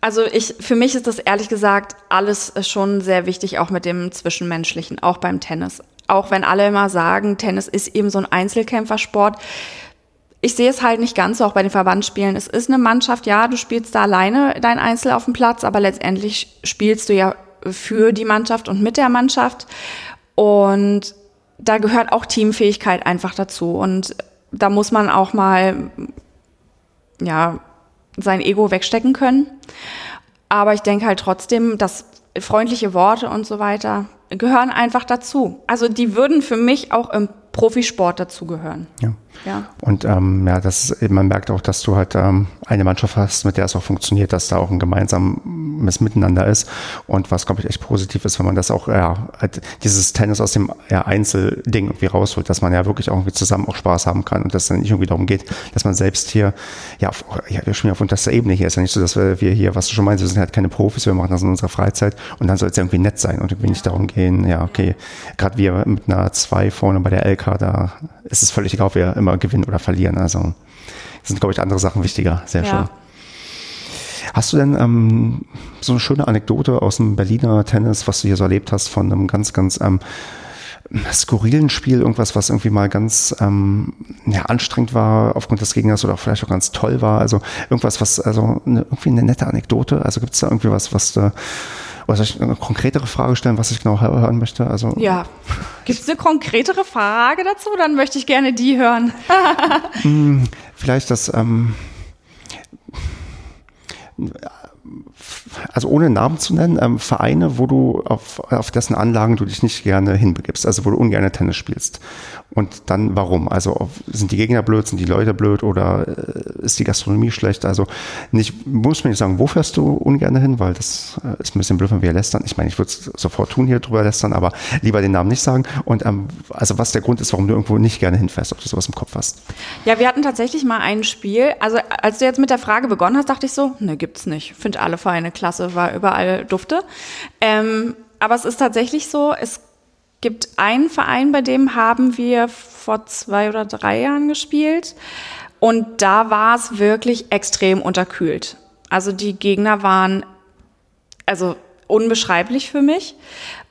Speaker 3: Also ich, für mich ist das ehrlich gesagt alles schon sehr wichtig, auch mit dem Zwischenmenschlichen, auch beim Tennis. Auch wenn alle immer sagen, Tennis ist eben so ein Einzelkämpfersport. Ich sehe es halt nicht ganz so, auch bei den Verbandsspielen. Es ist eine Mannschaft, ja, du spielst da alleine dein Einzel auf dem Platz, aber letztendlich spielst du ja für die Mannschaft und mit der Mannschaft. Und da gehört auch Teamfähigkeit einfach dazu. Und da muss man auch mal ja, sein Ego wegstecken können. Aber ich denke halt trotzdem, dass freundliche Worte und so weiter gehören einfach dazu. Also die würden für mich auch im Profisport dazugehören.
Speaker 2: Ja.
Speaker 3: Ja.
Speaker 2: Und ähm, ja, das ist, man merkt auch, dass du halt ähm, eine Mannschaft hast, mit der es auch funktioniert, dass da auch ein gemeinsames Miteinander ist. Und was, glaube ich, echt positiv ist, wenn man das auch, ja, halt dieses Tennis aus dem ja, Einzelding irgendwie rausholt, dass man ja wirklich auch irgendwie zusammen auch Spaß haben kann und dass es dann nicht irgendwie darum geht, dass man selbst hier, ja, auf, ja wir spielen auf unterster Ebene hier. Ist ja nicht so, dass wir, wir hier, was du schon meinst, wir sind halt keine Profis, wir machen das in unserer Freizeit und dann soll es ja irgendwie nett sein und irgendwie nicht darum gehen, ja, okay, gerade wir mit einer 2 vorne bei der LK, da ist es völlig egal, ob wir immer gewinnen oder verlieren. Also sind, glaube ich, andere Sachen wichtiger. Sehr
Speaker 3: Ja.
Speaker 2: schön. Hast du denn ähm, so eine schöne Anekdote aus dem Berliner Tennis, was du hier so erlebt hast, von einem ganz, ganz ähm, skurrilen Spiel, irgendwas, was irgendwie mal ganz ähm, ja, anstrengend war aufgrund des Gegners oder vielleicht auch ganz toll war? Also irgendwas, was, also eine, irgendwie eine nette Anekdote? Also gibt es da irgendwie was, was du, oder soll ich eine konkretere Frage stellen, was ich genau hö- hören möchte? Also
Speaker 3: Ja. Gibt es eine konkretere Frage dazu? Dann möchte ich gerne die hören.
Speaker 2: vielleicht das, ähm, also ohne Namen zu nennen, ähm, Vereine, wo du auf, auf dessen Anlagen du dich nicht gerne hinbegibst, also wo du ungern Tennis spielst. Und dann warum? Also auf, sind die Gegner blöd, sind die Leute blöd oder äh, ist die Gastronomie schlecht? Also nicht, muss mir nicht sagen, wo fährst du ungern hin, weil das äh, ist ein bisschen blöd, wenn wir lästern. Ich meine, ich würde es sofort tun hier drüber lästern, aber lieber den Namen nicht sagen. Und ähm, also was der Grund ist, warum du irgendwo nicht gerne hinfährst, ob du sowas im Kopf hast.
Speaker 3: Ja, wir hatten tatsächlich mal ein Spiel. Also, als du jetzt mit der Frage begonnen hast, dachte ich so, ne, gibt's nicht. Finde alle Vereine klasse, war überall Dufte. Ähm, aber es ist tatsächlich so, es gibt einen Verein, bei dem haben wir vor zwei oder drei Jahren gespielt. Und da war es wirklich extrem unterkühlt. Also die Gegner waren also unbeschreiblich für mich.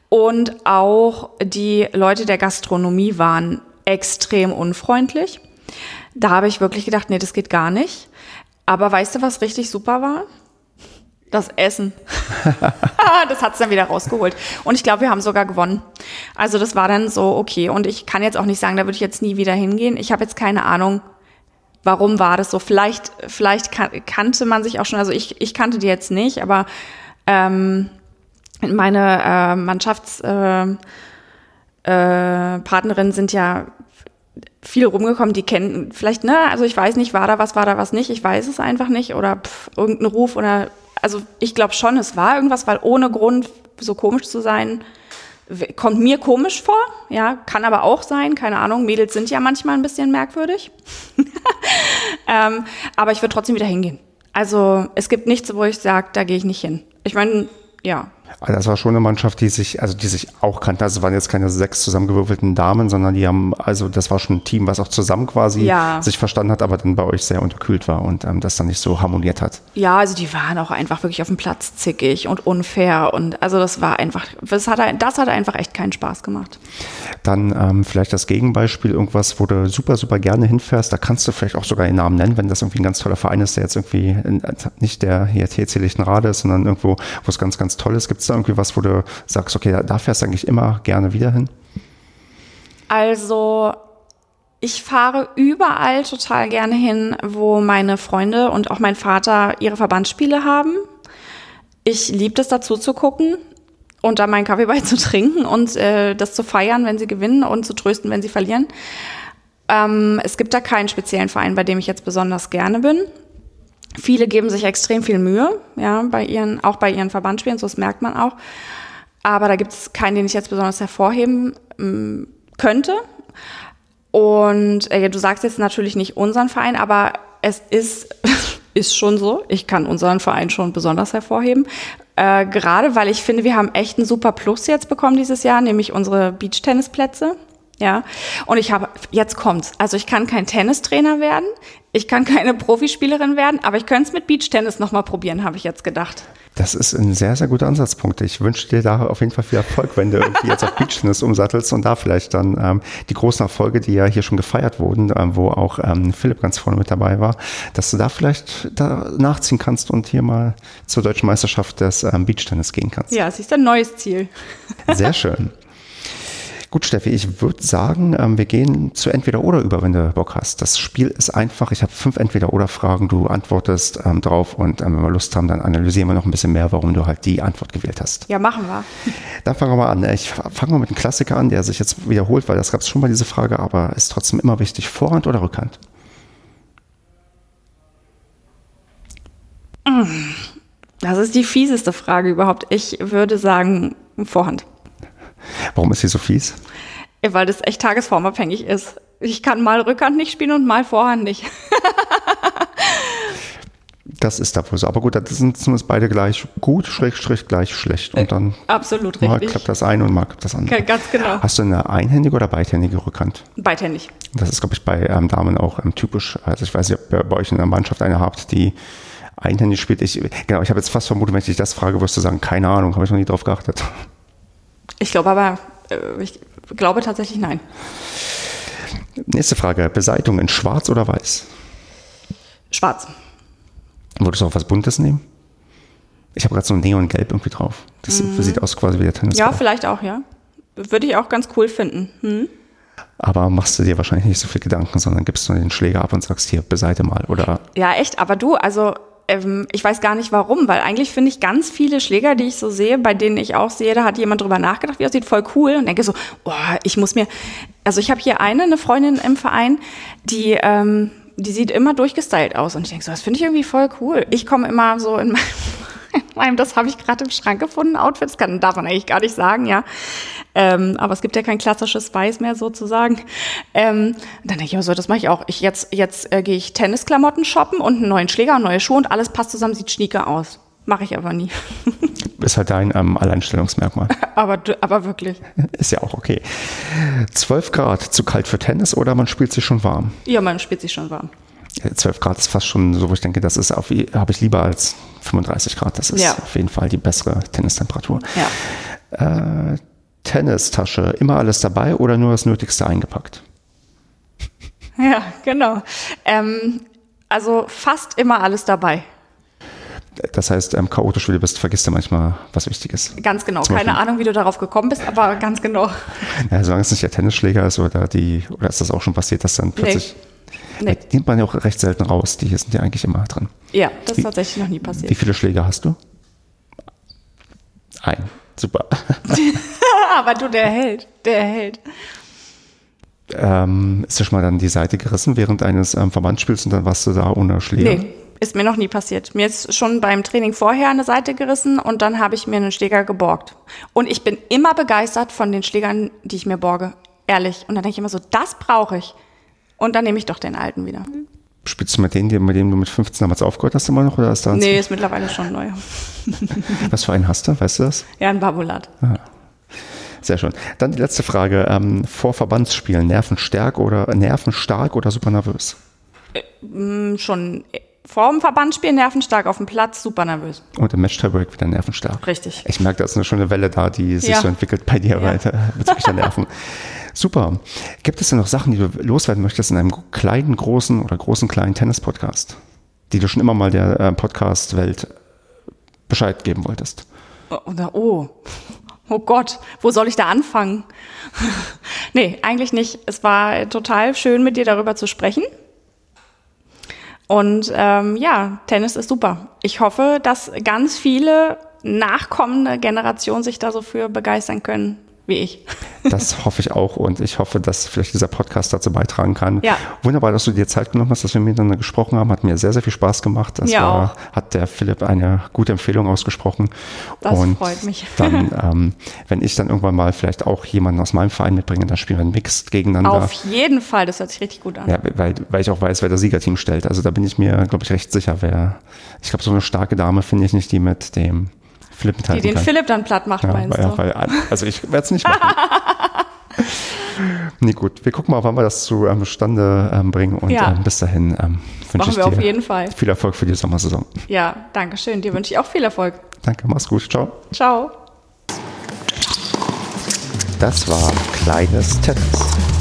Speaker 3: Und auch die Leute der Gastronomie waren extrem unfreundlich. Da habe ich wirklich gedacht, nee, das geht gar nicht. Aber weißt du, was richtig super war? Das Essen. das hat's dann wieder rausgeholt. Und ich glaube, wir haben sogar gewonnen. Also das war dann so okay. Und ich kann jetzt auch nicht sagen, da würde ich jetzt nie wieder hingehen. Ich habe jetzt keine Ahnung, warum war das so. Vielleicht, vielleicht kan kannte man sich auch schon. Also ich, ich kannte die jetzt nicht, aber ähm, meine äh, Mannschaftspartnerinnen äh, äh, sind ja viel rumgekommen, die kennen vielleicht, ne, also ich weiß nicht, war da was, war da was nicht, ich weiß es einfach nicht oder pff, irgendein Ruf oder, also ich glaube schon, es war irgendwas, weil ohne Grund so komisch zu sein, kommt mir komisch vor, ja, kann aber auch sein, keine Ahnung, Mädels sind ja manchmal ein bisschen merkwürdig, ähm, aber ich würde trotzdem wieder hingehen. Also es gibt nichts, wo ich sage, da gehe ich nicht hin. Ich meine, ja,
Speaker 2: also das war schon eine Mannschaft, die sich, also die sich auch kannte. Also es waren jetzt keine sechs zusammengewürfelten Damen, sondern die haben, also das war schon ein Team, was auch zusammen quasi ja. sich verstanden hat, aber dann bei euch sehr unterkühlt war und ähm, das dann nicht so harmoniert hat.
Speaker 3: Ja, also die waren auch einfach wirklich auf dem Platz zickig und unfair und also das war einfach, das hat, das hat einfach echt keinen Spaß gemacht.
Speaker 2: Dann ähm, vielleicht das Gegenbeispiel, irgendwas, wo du super, super gerne hinfährst, da kannst du vielleicht auch sogar den Namen nennen, wenn das irgendwie ein ganz toller Verein ist, der jetzt irgendwie nicht der hier TC Lichtenrade ist, sondern irgendwo, wo es ganz, ganz toll ist. Gibt es da irgendwie was, wo du sagst, okay, da, da fährst du eigentlich immer gerne wieder hin?
Speaker 3: Also ich fahre überall total gerne hin, wo meine Freunde und auch mein Vater ihre Verbandsspiele haben. Ich liebe es dazu zu gucken und da meinen Kaffee bei zu trinken und äh, das zu feiern, wenn sie gewinnen und zu trösten, wenn sie verlieren. Ähm, es gibt da keinen speziellen Verein, bei dem ich jetzt besonders gerne bin. Viele geben sich extrem viel Mühe, ja, bei ihren, auch bei ihren Verbandsspielen, so das merkt man auch. Aber da gibt es keinen, den ich jetzt besonders hervorheben ähm, könnte. Und äh, du sagst jetzt natürlich nicht unseren Verein, aber es ist, ist schon so. Ich kann unseren Verein schon besonders hervorheben. Äh, gerade weil ich finde, wir haben echt einen super Plus jetzt bekommen dieses Jahr, nämlich unsere Beachtennisplätze. Ja, und ich habe, jetzt kommt's. Also ich kann kein Tennistrainer werden, ich kann keine Profispielerin werden, aber ich könnte es mit Beachtennis nochmal probieren, habe ich jetzt gedacht.
Speaker 2: Das ist ein sehr, sehr guter Ansatzpunkt. Ich wünsche dir da auf jeden Fall viel Erfolg, wenn du irgendwie jetzt auf Beachtennis umsattelst und da vielleicht dann ähm, die großen Erfolge, die ja hier schon gefeiert wurden, ähm, wo auch ähm, Philipp ganz vorne mit dabei war, dass du da vielleicht da nachziehen kannst und hier mal zur deutschen Meisterschaft des ähm, Beachtennis gehen kannst.
Speaker 3: Ja, es ist ein neues Ziel.
Speaker 2: Sehr schön. Gut, Steffi, ich würde sagen, ähm, wir gehen zu Entweder-Oder über, wenn du Bock hast. Das Spiel ist einfach. Ich habe fünf Entweder-Oder-Fragen. Du antwortest ähm, drauf und ähm, wenn wir Lust haben, dann analysieren wir noch ein bisschen mehr, warum du halt die Antwort gewählt hast.
Speaker 3: Ja, machen wir.
Speaker 2: Dann fangen wir mal an. Ich fange mal mit einem Klassiker an, der sich jetzt wiederholt, weil das gab es schon mal diese Frage, aber ist trotzdem immer wichtig. Vorhand oder Rückhand?
Speaker 3: Das ist die fieseste Frage überhaupt. Ich würde sagen Vorhand.
Speaker 2: Warum ist sie so fies?
Speaker 3: Weil das echt tagesformabhängig ist. Ich kann mal Rückhand nicht spielen und mal Vorhand nicht.
Speaker 2: das ist da wohl so. Aber gut, das sind zumindest beide gleich gut, schrägstrich gleich schlecht. Und dann
Speaker 3: Absolut
Speaker 2: mal
Speaker 3: richtig.
Speaker 2: klappt das eine und mal klappt das andere.
Speaker 3: Ganz genau.
Speaker 2: Hast du eine einhändige oder beidhändige Rückhand?
Speaker 3: Beidhändig.
Speaker 2: Das ist, glaube ich, bei ähm, Damen auch ähm, typisch. Also ich weiß nicht, ob ihr bei euch in der Mannschaft eine habt, die einhändig spielt. Ich, genau, ich habe jetzt fast vermutet, wenn ich dich das frage, wirst du sagen, keine Ahnung, habe ich noch nie drauf geachtet.
Speaker 3: Ich glaube aber, äh, ich glaube tatsächlich nein.
Speaker 2: Nächste Frage. Beseitigung in schwarz oder weiß?
Speaker 3: Schwarz.
Speaker 2: Würdest du auch was Buntes nehmen? Ich habe gerade so ein Neongelb irgendwie drauf. Das mhm. sieht aus quasi wie der Tennis.
Speaker 3: Ja, vielleicht auch, ja. Würde ich auch ganz cool finden. Hm?
Speaker 2: Aber machst du dir wahrscheinlich nicht so viel Gedanken, sondern gibst du den Schläger ab und sagst hier, beseite mal, oder?
Speaker 3: Ja, echt, aber du, also ähm, ich weiß gar nicht warum, weil eigentlich finde ich ganz viele Schläger, die ich so sehe, bei denen ich auch sehe, da hat jemand drüber nachgedacht, wie das sieht, voll cool und denke so, oh, ich muss mir, also ich habe hier eine, eine Freundin im Verein, die, ähm, die sieht immer durchgestylt aus und ich denke so, das finde ich irgendwie voll cool. Ich komme immer so in meinem meinem, das habe ich gerade im Schrank gefunden, Outfit, das kann, darf man eigentlich gar nicht sagen, ja. Ähm, aber es gibt ja kein klassisches Weiß mehr sozusagen. Ähm, dann denke ich, so, das mache ich auch. Ich jetzt jetzt äh, gehe ich Tennisklamotten shoppen und einen neuen Schläger und neue Schuhe und alles passt zusammen, sieht schnieke aus. Mache ich aber nie.
Speaker 2: Ist halt dein ähm, Alleinstellungsmerkmal.
Speaker 3: aber, aber wirklich.
Speaker 2: Ist ja auch okay. 12 Grad, zu kalt für Tennis oder man spielt sich schon warm?
Speaker 3: Ja, man spielt sich schon warm.
Speaker 2: 12 Grad ist fast schon so, wo ich denke, das ist habe ich lieber als 35 Grad. Das ist ja. auf jeden Fall die bessere Tennistemperatur. Ja. Äh, Tennistasche, immer alles dabei oder nur das Nötigste eingepackt?
Speaker 3: Ja, genau. Ähm, also fast immer alles dabei.
Speaker 2: Das heißt, ähm, chaotisch wie du bist, vergisst du manchmal was Wichtiges.
Speaker 3: Ganz genau.
Speaker 2: Zum
Speaker 3: Keine
Speaker 2: Beispiel-
Speaker 3: Ahnung, wie du darauf gekommen bist, aber ganz genau.
Speaker 2: Ja, solange es nicht der Tennisschläger ist oder die, oder ist das auch schon passiert, dass dann plötzlich,
Speaker 3: Nee.
Speaker 2: Die nimmt man ja auch recht selten raus, die sind ja eigentlich immer drin.
Speaker 3: Ja, das
Speaker 2: Wie-
Speaker 3: ist tatsächlich noch nie passiert.
Speaker 2: Wie viele Schläger hast du? Ein. Super.
Speaker 3: aber du, der hält. Der hält.
Speaker 2: Ähm, ist dir schon mal dann die Seite gerissen während eines ähm, Verbandsspiels und dann warst du da ohne Schläger?
Speaker 3: Nee, ist mir noch nie passiert. Mir ist schon beim Training vorher eine Seite gerissen und dann habe ich mir einen Schläger geborgt. Und ich bin immer begeistert von den Schlägern, die ich mir borge. Ehrlich. Und dann denke ich immer so, das brauche ich. Und dann nehme ich doch den alten wieder.
Speaker 2: Spielst du mit die- mit denen du mit 15 damals aufgehört hast, immer noch? Oder ist da
Speaker 3: Nee, ist mittlerweile schon neu.
Speaker 2: Was für einen hast du? Weißt du das?
Speaker 3: Ja, ein Babulat.
Speaker 2: Sehr schön. Dann die letzte Frage. Ähm, vor Verbandsspielen, nervenstark oder, nervenstark oder super nervös?
Speaker 3: Hm, Schon vor dem Verbandsspiel nervenstark auf dem Platz, super nervös.
Speaker 2: Und im Match-Tiebreak wieder nervenstark.
Speaker 3: Richtig.
Speaker 2: Ich merke, da ist eine schöne Welle da, die sich
Speaker 3: Ja.
Speaker 2: so entwickelt bei dir weiter bezüglich der Nerven. Super. Gibt es denn noch Sachen, die du loswerden möchtest in einem kleinen, großen oder großen, kleinen Tennis-Podcast, die du schon immer mal der äh, Podcast-Welt Bescheid geben wolltest?
Speaker 3: Oder, oh, oh Gott, wo soll ich da anfangen? nee, eigentlich nicht. Es war total schön, mit dir darüber zu sprechen. Und ähm, ja, Tennis ist super. Ich hoffe, dass ganz viele nachkommende Generationen sich da so für begeistern können, wie ich.
Speaker 2: Das hoffe ich auch und ich hoffe, dass vielleicht dieser Podcast dazu beitragen kann.
Speaker 3: Ja.
Speaker 2: Wunderbar, dass du dir Zeit genommen hast, dass wir miteinander gesprochen haben. Hat mir sehr, sehr viel Spaß gemacht. Das
Speaker 3: Mir
Speaker 2: war,
Speaker 3: auch.
Speaker 2: hat der Philipp eine gute Empfehlung ausgesprochen.
Speaker 3: Das
Speaker 2: und
Speaker 3: freut mich.
Speaker 2: Dann, ähm, wenn ich dann irgendwann mal vielleicht auch jemanden aus meinem Verein mitbringe, dann spielen wir Mixed gegeneinander.
Speaker 3: Auf jeden Fall, das hört sich richtig gut an.
Speaker 2: Ja, weil, weil ich auch weiß, wer das Siegerteam stellt. Also da bin ich mir, glaube ich, recht sicher, wer. Ich glaube, so eine starke Dame finde ich nicht, die mit dem Philipp
Speaker 3: Die
Speaker 2: mithalten
Speaker 3: den
Speaker 2: kann.
Speaker 3: Philipp dann platt macht,
Speaker 2: Ja,
Speaker 3: meinst
Speaker 2: weil,
Speaker 3: du?
Speaker 2: weil, also ich werde es nicht machen. nee, gut. Wir gucken mal, wann wir das zustande ähm, bringen. Und
Speaker 3: Ja.
Speaker 2: ähm, bis dahin ähm, wünsche ich
Speaker 3: wir
Speaker 2: dir
Speaker 3: auf jeden Fall.
Speaker 2: viel Erfolg für die Sommersaison.
Speaker 3: Ja, danke schön. Dir wünsche ich auch viel Erfolg.
Speaker 2: Danke, mach's gut. Ciao.
Speaker 3: Ciao.
Speaker 2: Das war Kleines Tennis.